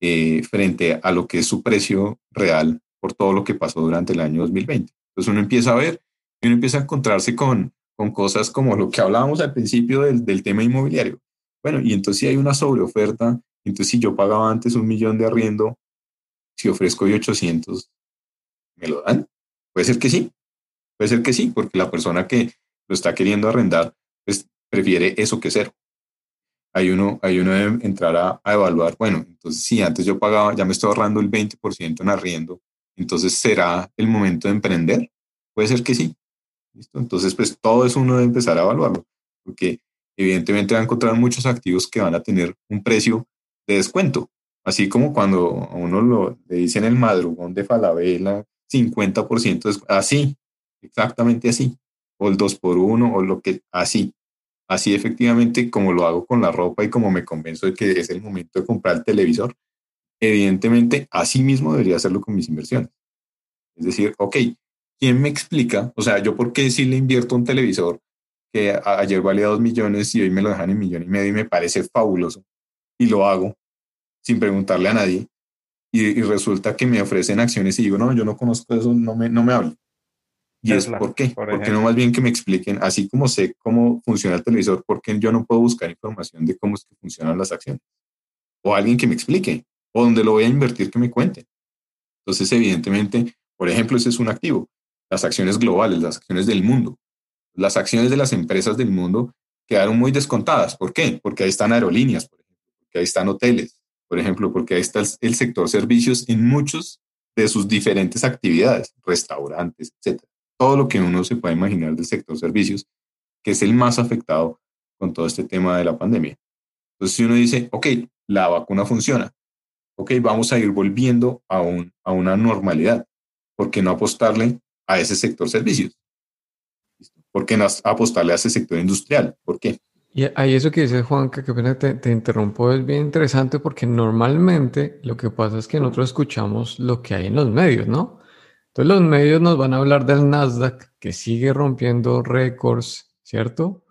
eh, frente a lo que es su precio real por todo lo que pasó durante el año 2020. Entonces uno empieza a ver y uno empieza a encontrarse con, con cosas como lo que hablábamos al principio del, del tema inmobiliario. Bueno, y entonces si hay una sobreoferta, entonces si yo pagaba antes un millón de arriendo, si ofrezco hoy 800, ¿me lo dan? Puede ser que sí, puede ser que sí, porque la persona que lo está queriendo arrendar, pues prefiere eso que cero. Hay uno, hay uno debe entrar a, evaluar, bueno, entonces si antes yo pagaba, ya me estoy ahorrando el 20% en arriendo, entonces será el momento de emprender. Puede ser que sí. Entonces, pues todo eso uno debe empezar a evaluarlo, porque evidentemente va a encontrar muchos activos que van a tener un precio de descuento. Así como cuando a uno lo, le dicen el madrugón de Falabella, 50% es así, exactamente así, o el 2 por 1 o lo que, así. Así efectivamente como lo hago con la ropa y como me convenzo de que es el momento de comprar el televisor, evidentemente así mismo debería hacerlo con mis inversiones. Es decir, ok, ¿quién me explica? O sea, yo por qué si le invierto un televisor que ayer valía dos millones y hoy me lo dejan en millón y medio y me parece fabuloso y lo hago sin preguntarle a nadie y, resulta que me ofrecen acciones y digo, no, yo no conozco eso, no me, no me hablo. Y es por qué, porque no más bien que me expliquen, así como sé cómo funciona el televisor, porque yo no puedo buscar información de cómo es que funcionan las acciones. O alguien que me explique, o donde lo voy a invertir que me cuente. Entonces, evidentemente, por ejemplo, ese es un activo. Las acciones globales, las acciones del mundo. Las acciones de las empresas del mundo quedaron muy descontadas. ¿Por qué? Porque ahí están aerolíneas, por ejemplo, porque ahí están hoteles, por ejemplo, porque ahí está el sector servicios en muchos de sus diferentes actividades, restaurantes, etc. Todo lo que uno se puede imaginar del sector servicios, que es el más afectado con todo este tema de la pandemia. Entonces, si uno dice, ok, la vacuna funciona, ok, vamos a ir volviendo a, un, a una normalidad. ¿Por qué no apostarle a ese sector servicios? ¿Por qué no apostarle a ese sector industrial? ¿Por qué? Y ahí eso que dice Juan, que pena te, te interrumpo, es bien interesante porque normalmente lo que pasa es que nosotros escuchamos lo que hay en los medios, ¿no? Entonces los medios nos van a hablar del Nasdaq que sigue rompiendo récords, ¿cierto?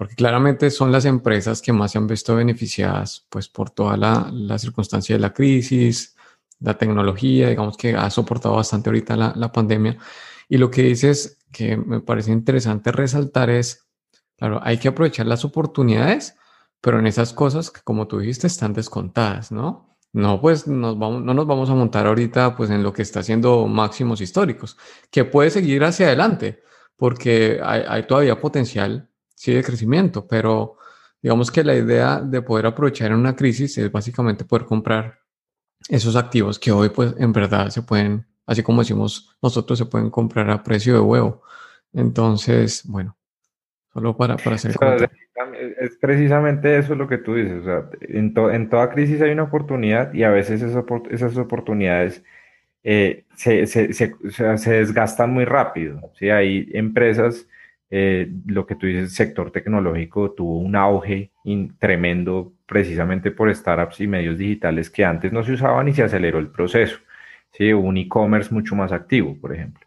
porque claramente son las empresas que más se han visto beneficiadas pues por toda la, la circunstancia de la crisis, la tecnología, digamos que ha soportado bastante ahorita la, la pandemia. Y lo que dices que me parece interesante resaltar es, claro, hay que aprovechar las oportunidades, pero en esas cosas que como tú dijiste están descontadas, ¿no? No, pues no nos vamos a montar ahorita pues en lo que está haciendo máximos históricos, que puede seguir hacia adelante, porque hay, hay todavía potencial sí de crecimiento, pero digamos que la idea de poder aprovechar en una crisis es básicamente poder comprar esos activos que hoy pues en verdad se pueden, así como decimos nosotros, se pueden comprar a precio de huevo. Entonces, bueno, solo para, para hacer... es precisamente eso lo que tú dices, o sea, en, en toda crisis hay una oportunidad y a veces esas, esas oportunidades eh, se, se, se, se, desgastan muy rápido. ¿sí? Hay empresas eh, lo que tú dices, el sector tecnológico tuvo un auge tremendo precisamente por startups y medios digitales que antes no se usaban y se aceleró el proceso. ¿sí? Un e-commerce mucho más activo, por ejemplo.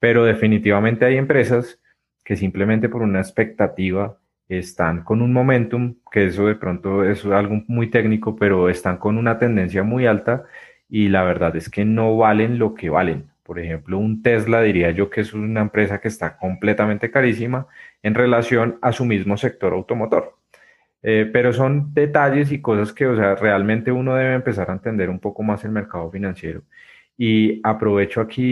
Pero definitivamente hay empresas que simplemente por una expectativa están con un momentum, que eso de pronto es algo muy técnico, pero están con una tendencia muy alta y la verdad es que no valen lo que valen. Por ejemplo, un Tesla diría yo que es una empresa que está completamente carísima en relación a su mismo sector automotor. Eh, pero son detalles y cosas que, o sea, realmente uno debe empezar a entender un poco más el mercado financiero. Y aprovecho aquí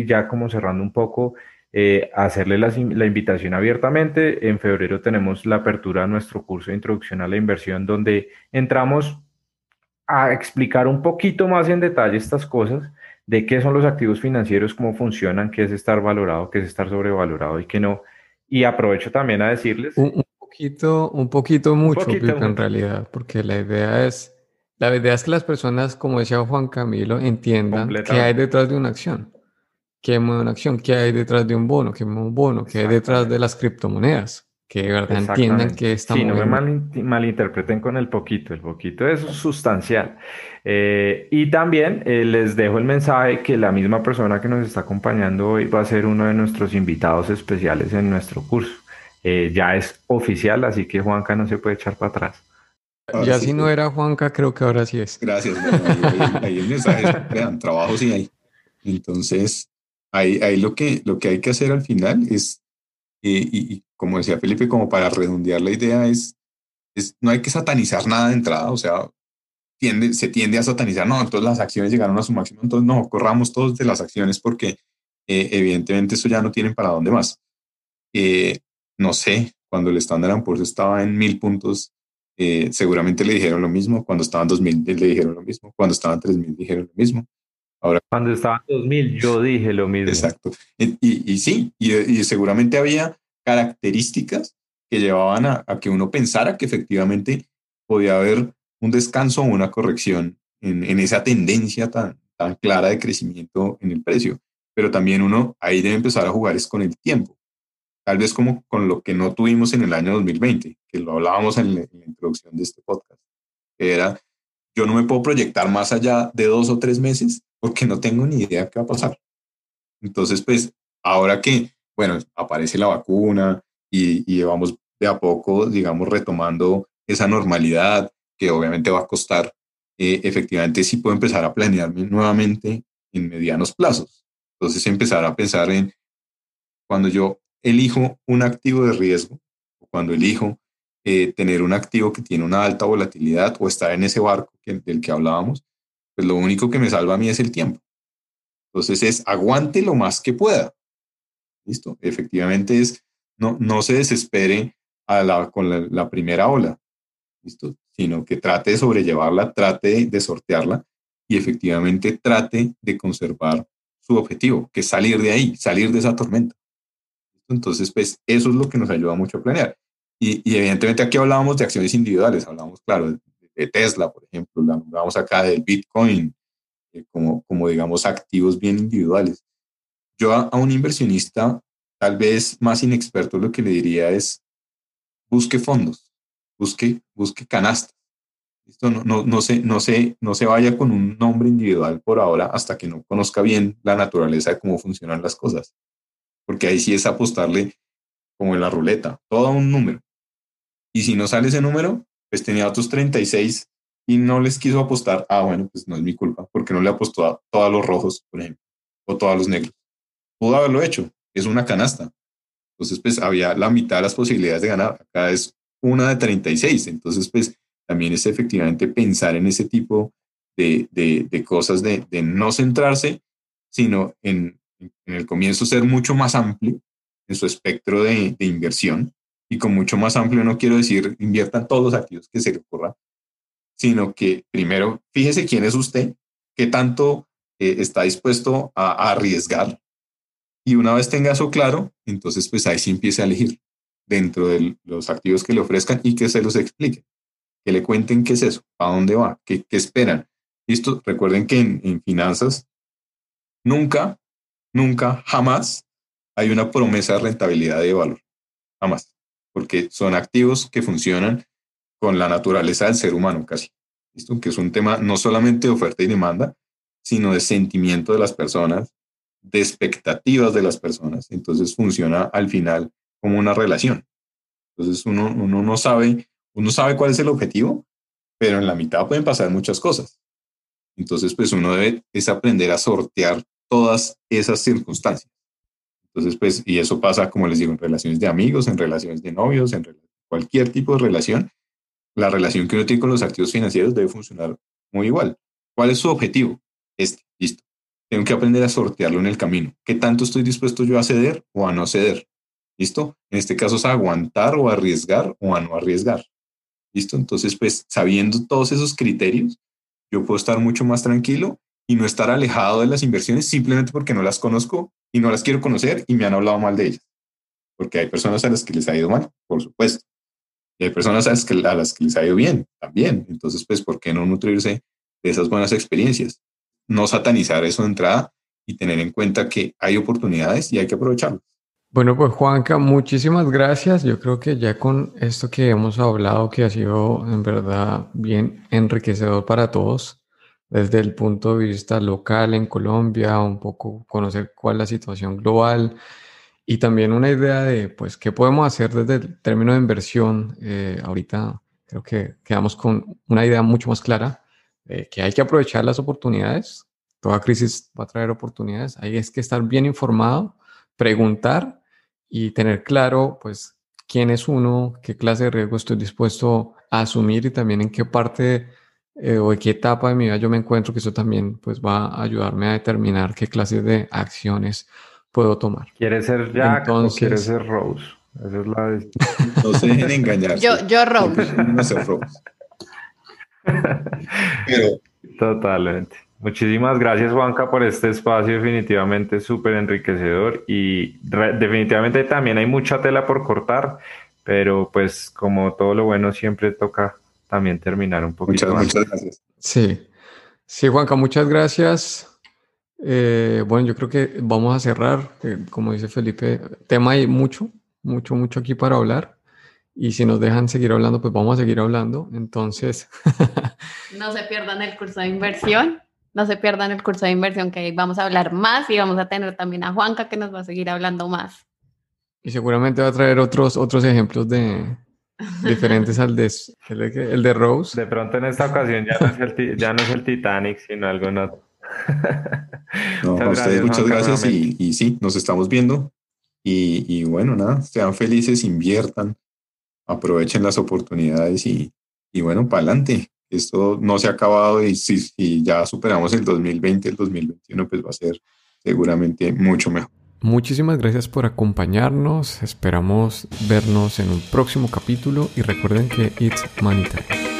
y, ya como cerrando un poco, eh, hacerle la, la, invitación abiertamente. En febrero tenemos la apertura de nuestro curso de introducción a la inversión, donde entramos a explicar un poquito más en detalle estas cosas de qué son los activos financieros, cómo funcionan, qué es estar valorado, qué es estar sobrevalorado y qué no. Y aprovecho también a decirles... Un, poquito, un poquito mucho, en realidad, porque la idea es, la idea es que las personas, como decía Juan Camilo, entiendan qué hay detrás de una acción. ¿Qué mueve una acción? ¿Qué hay detrás de un bono? ¿Qué mueve un bono? ¿Qué hay detrás de las criptomonedas? que de verdad entiendan que estamos... Sí, no me malinterpreten con el poquito, el poquito es sustancial. Eh, y también eh, les dejo el mensaje que la misma persona que nos está acompañando hoy va a ser uno de nuestros invitados especiales en nuestro curso. Eh, ya es oficial, así que Juanca no se puede echar para atrás. ya si no era Juanca, creo que ahora sí es. Gracias. ahí, el mensaje es, trabajo sí hay. Entonces, ahí, ahí lo, que, lo que hay que hacer al final es y, como decía Felipe, como para redondear la idea, es, es, no hay que satanizar nada de entrada, o sea, tiende, se tiende a satanizar, no, entonces las acciones llegaron a su máximo, entonces no, corramos todos de las acciones porque eh, evidentemente eso ya no tienen para dónde más. Eh, no sé, cuando el Standard Poor's estaba en mil puntos, eh, seguramente le dijeron lo mismo, cuando estaba en 2000 le dijeron lo mismo, cuando estaba en 3000 dijeron lo mismo. Ahora, Cuando estaba en 2000 yo [LAUGHS] dije lo mismo. Exacto. Y, y, sí, y, seguramente había características que llevaban a, que uno pensara que efectivamente podía haber un descanso o una corrección en, en, esa tendencia tan, tan clara de crecimiento en el precio. Pero también uno ahí debe empezar a jugar es con el tiempo. Tal vez como con lo que no tuvimos en el año 2020, que lo hablábamos en la, en la introducción de este podcast, que era, yo no me puedo proyectar más allá de dos o tres meses porque no tengo ni idea qué va a pasar. Entonces, pues, ahora que, bueno, aparece la vacuna y, y vamos de a poco, digamos, retomando esa normalidad que obviamente va a costar, eh, efectivamente sí puedo empezar a planearme nuevamente en medianos plazos. Entonces, empezar a pensar en cuando yo elijo un activo de riesgo, cuando elijo eh, tener un activo que tiene una alta volatilidad o estar en ese barco del que hablábamos, pues lo único que me salva a mí es el tiempo. Entonces es aguante lo más que pueda. ¿Listo? Efectivamente es, no, no se desespere con la, primera ola, ¿listo? Sino que trate de sobrellevarla, trate de sortearla y efectivamente trate de conservar su objetivo, que es salir de ahí, salir de esa tormenta. Entonces, pues eso es lo que nos ayuda mucho a planear. Y, y evidentemente aquí hablábamos de acciones individuales, hablábamos, claro, de Tesla, por ejemplo, la nombramos acá del Bitcoin, eh, como, como digamos activos bien individuales. Yo a, un inversionista tal vez más inexperto lo que le diría es busque fondos, busque, busque canastas. Esto no, no, no, se, no, se, no se vaya con un nombre individual por ahora hasta que no conozca bien la naturaleza de cómo funcionan las cosas. Porque ahí sí es apostarle como en la ruleta, todo un número. Y si no sale ese número, pues tenía otros 36 y no les quiso apostar, ah, bueno, pues no es mi culpa, porque no le apostó a todos los rojos, por ejemplo, o todos los negros. Pudo haberlo hecho, es una canasta. Entonces, pues había la mitad de las posibilidades de ganar. Acá es una de 36. Entonces, pues también es efectivamente pensar en ese tipo de, de, cosas, de, de, no centrarse, sino en, en, el comienzo ser mucho más amplio en su espectro de, inversión y con mucho más amplio no quiero decir inviertan todos los activos que se le ocurra, sino que primero fíjese quién es usted, qué tanto eh, está dispuesto a, arriesgar y una vez tenga eso claro, entonces pues ahí sí empiece a elegir dentro de los activos que le ofrezcan y que se los explique, que le cuenten qué es eso, a dónde va, qué, qué esperan. Listo, recuerden que en, en finanzas nunca, nunca, jamás hay una promesa de rentabilidad de valor. Jamás porque son activos que funcionan con la naturaleza del ser humano casi. ¿Listo? Que es un tema no solamente de oferta y demanda, sino de sentimiento de las personas, de expectativas de las personas. Entonces funciona al final como una relación. Entonces uno, uno no sabe, uno sabe cuál es el objetivo, pero en la mitad pueden pasar muchas cosas. Entonces, pues uno debe es aprender a sortear todas esas circunstancias. Entonces, pues, y eso pasa, como les digo, en relaciones de amigos, en relaciones de novios, en cualquier tipo de relación. La relación que uno tiene con los activos financieros debe funcionar muy igual. ¿Cuál es su objetivo? Este, listo. tengo que aprender a sortearlo en el camino. ¿Qué tanto estoy dispuesto yo a ceder o a no ceder? ¿Listo? En este caso es aguantar o arriesgar o a no arriesgar. ¿Listo? Entonces, pues sabiendo todos esos criterios, yo puedo estar mucho más tranquilo y no estar alejado de las inversiones simplemente porque no las conozco y no las quiero conocer y me han hablado mal de ellas. Porque hay personas a las que les ha ido mal, por supuesto. Y hay personas a las que, a las que les ha ido bien también. Entonces, pues, ¿por qué no nutrirse de esas buenas experiencias? No satanizar eso de entrada y tener en cuenta que hay oportunidades y hay que aprovecharlas. Bueno, pues Juanca, muchísimas gracias. Yo creo que ya con esto que hemos hablado, que ha sido en verdad bien enriquecedor para todos, desde el punto de vista local en Colombia, un poco conocer cuál es la situación global y también una idea de, pues, qué podemos hacer desde el término de inversión. Eh, ahorita creo que quedamos con una idea mucho más clara de que hay que aprovechar las oportunidades. Toda crisis va a traer oportunidades. Hay es que estar bien informado, preguntar y tener claro, pues, quién es uno, qué clase de riesgo estoy dispuesto a asumir y también en qué parte eh, o en qué etapa de mi vida yo me encuentro, que eso también, pues, va a ayudarme a determinar qué clase de acciones puedo tomar. ¿Quieres ser Jack o quieres ser Rose? Esa es la [LAUGHS] No se dejen engañar. Yo, yo Rose. No sé Rose. Pero... Totalmente. Muchísimas gracias, Juanca, por este espacio definitivamente súper enriquecedor y definitivamente también hay mucha tela por cortar, pero pues como todo lo bueno siempre toca también terminar un poquito muchas, Muchas gracias. Sí, sí, Juanca, muchas gracias. Eh, bueno, yo creo que vamos a cerrar, como dice Felipe, tema hay mucho, mucho, mucho aquí para hablar. Y si nos dejan seguir hablando, pues vamos a seguir hablando. Entonces... [LAUGHS] no se pierdan el curso de inversión. No se pierdan el curso de inversión que vamos a hablar más y vamos a tener también a Juanca que nos va a seguir hablando más. Y seguramente va a traer otros, otros ejemplos de diferentes al de, el, de, Rose. De pronto en esta ocasión ya no es el, ya no es el Titanic, sino algo [LAUGHS] no. muchas gracias, muchas gracias y, y, sí, nos estamos viendo. Y, y, bueno, nada, sean felices, inviertan, aprovechen las oportunidades y, y bueno, para adelante esto no se ha acabado y si, ya superamos el 2020, el 2021, pues va a ser seguramente mucho mejor. Muchísimas gracias por acompañarnos. Esperamos vernos en un próximo capítulo y recuerden que it's money time.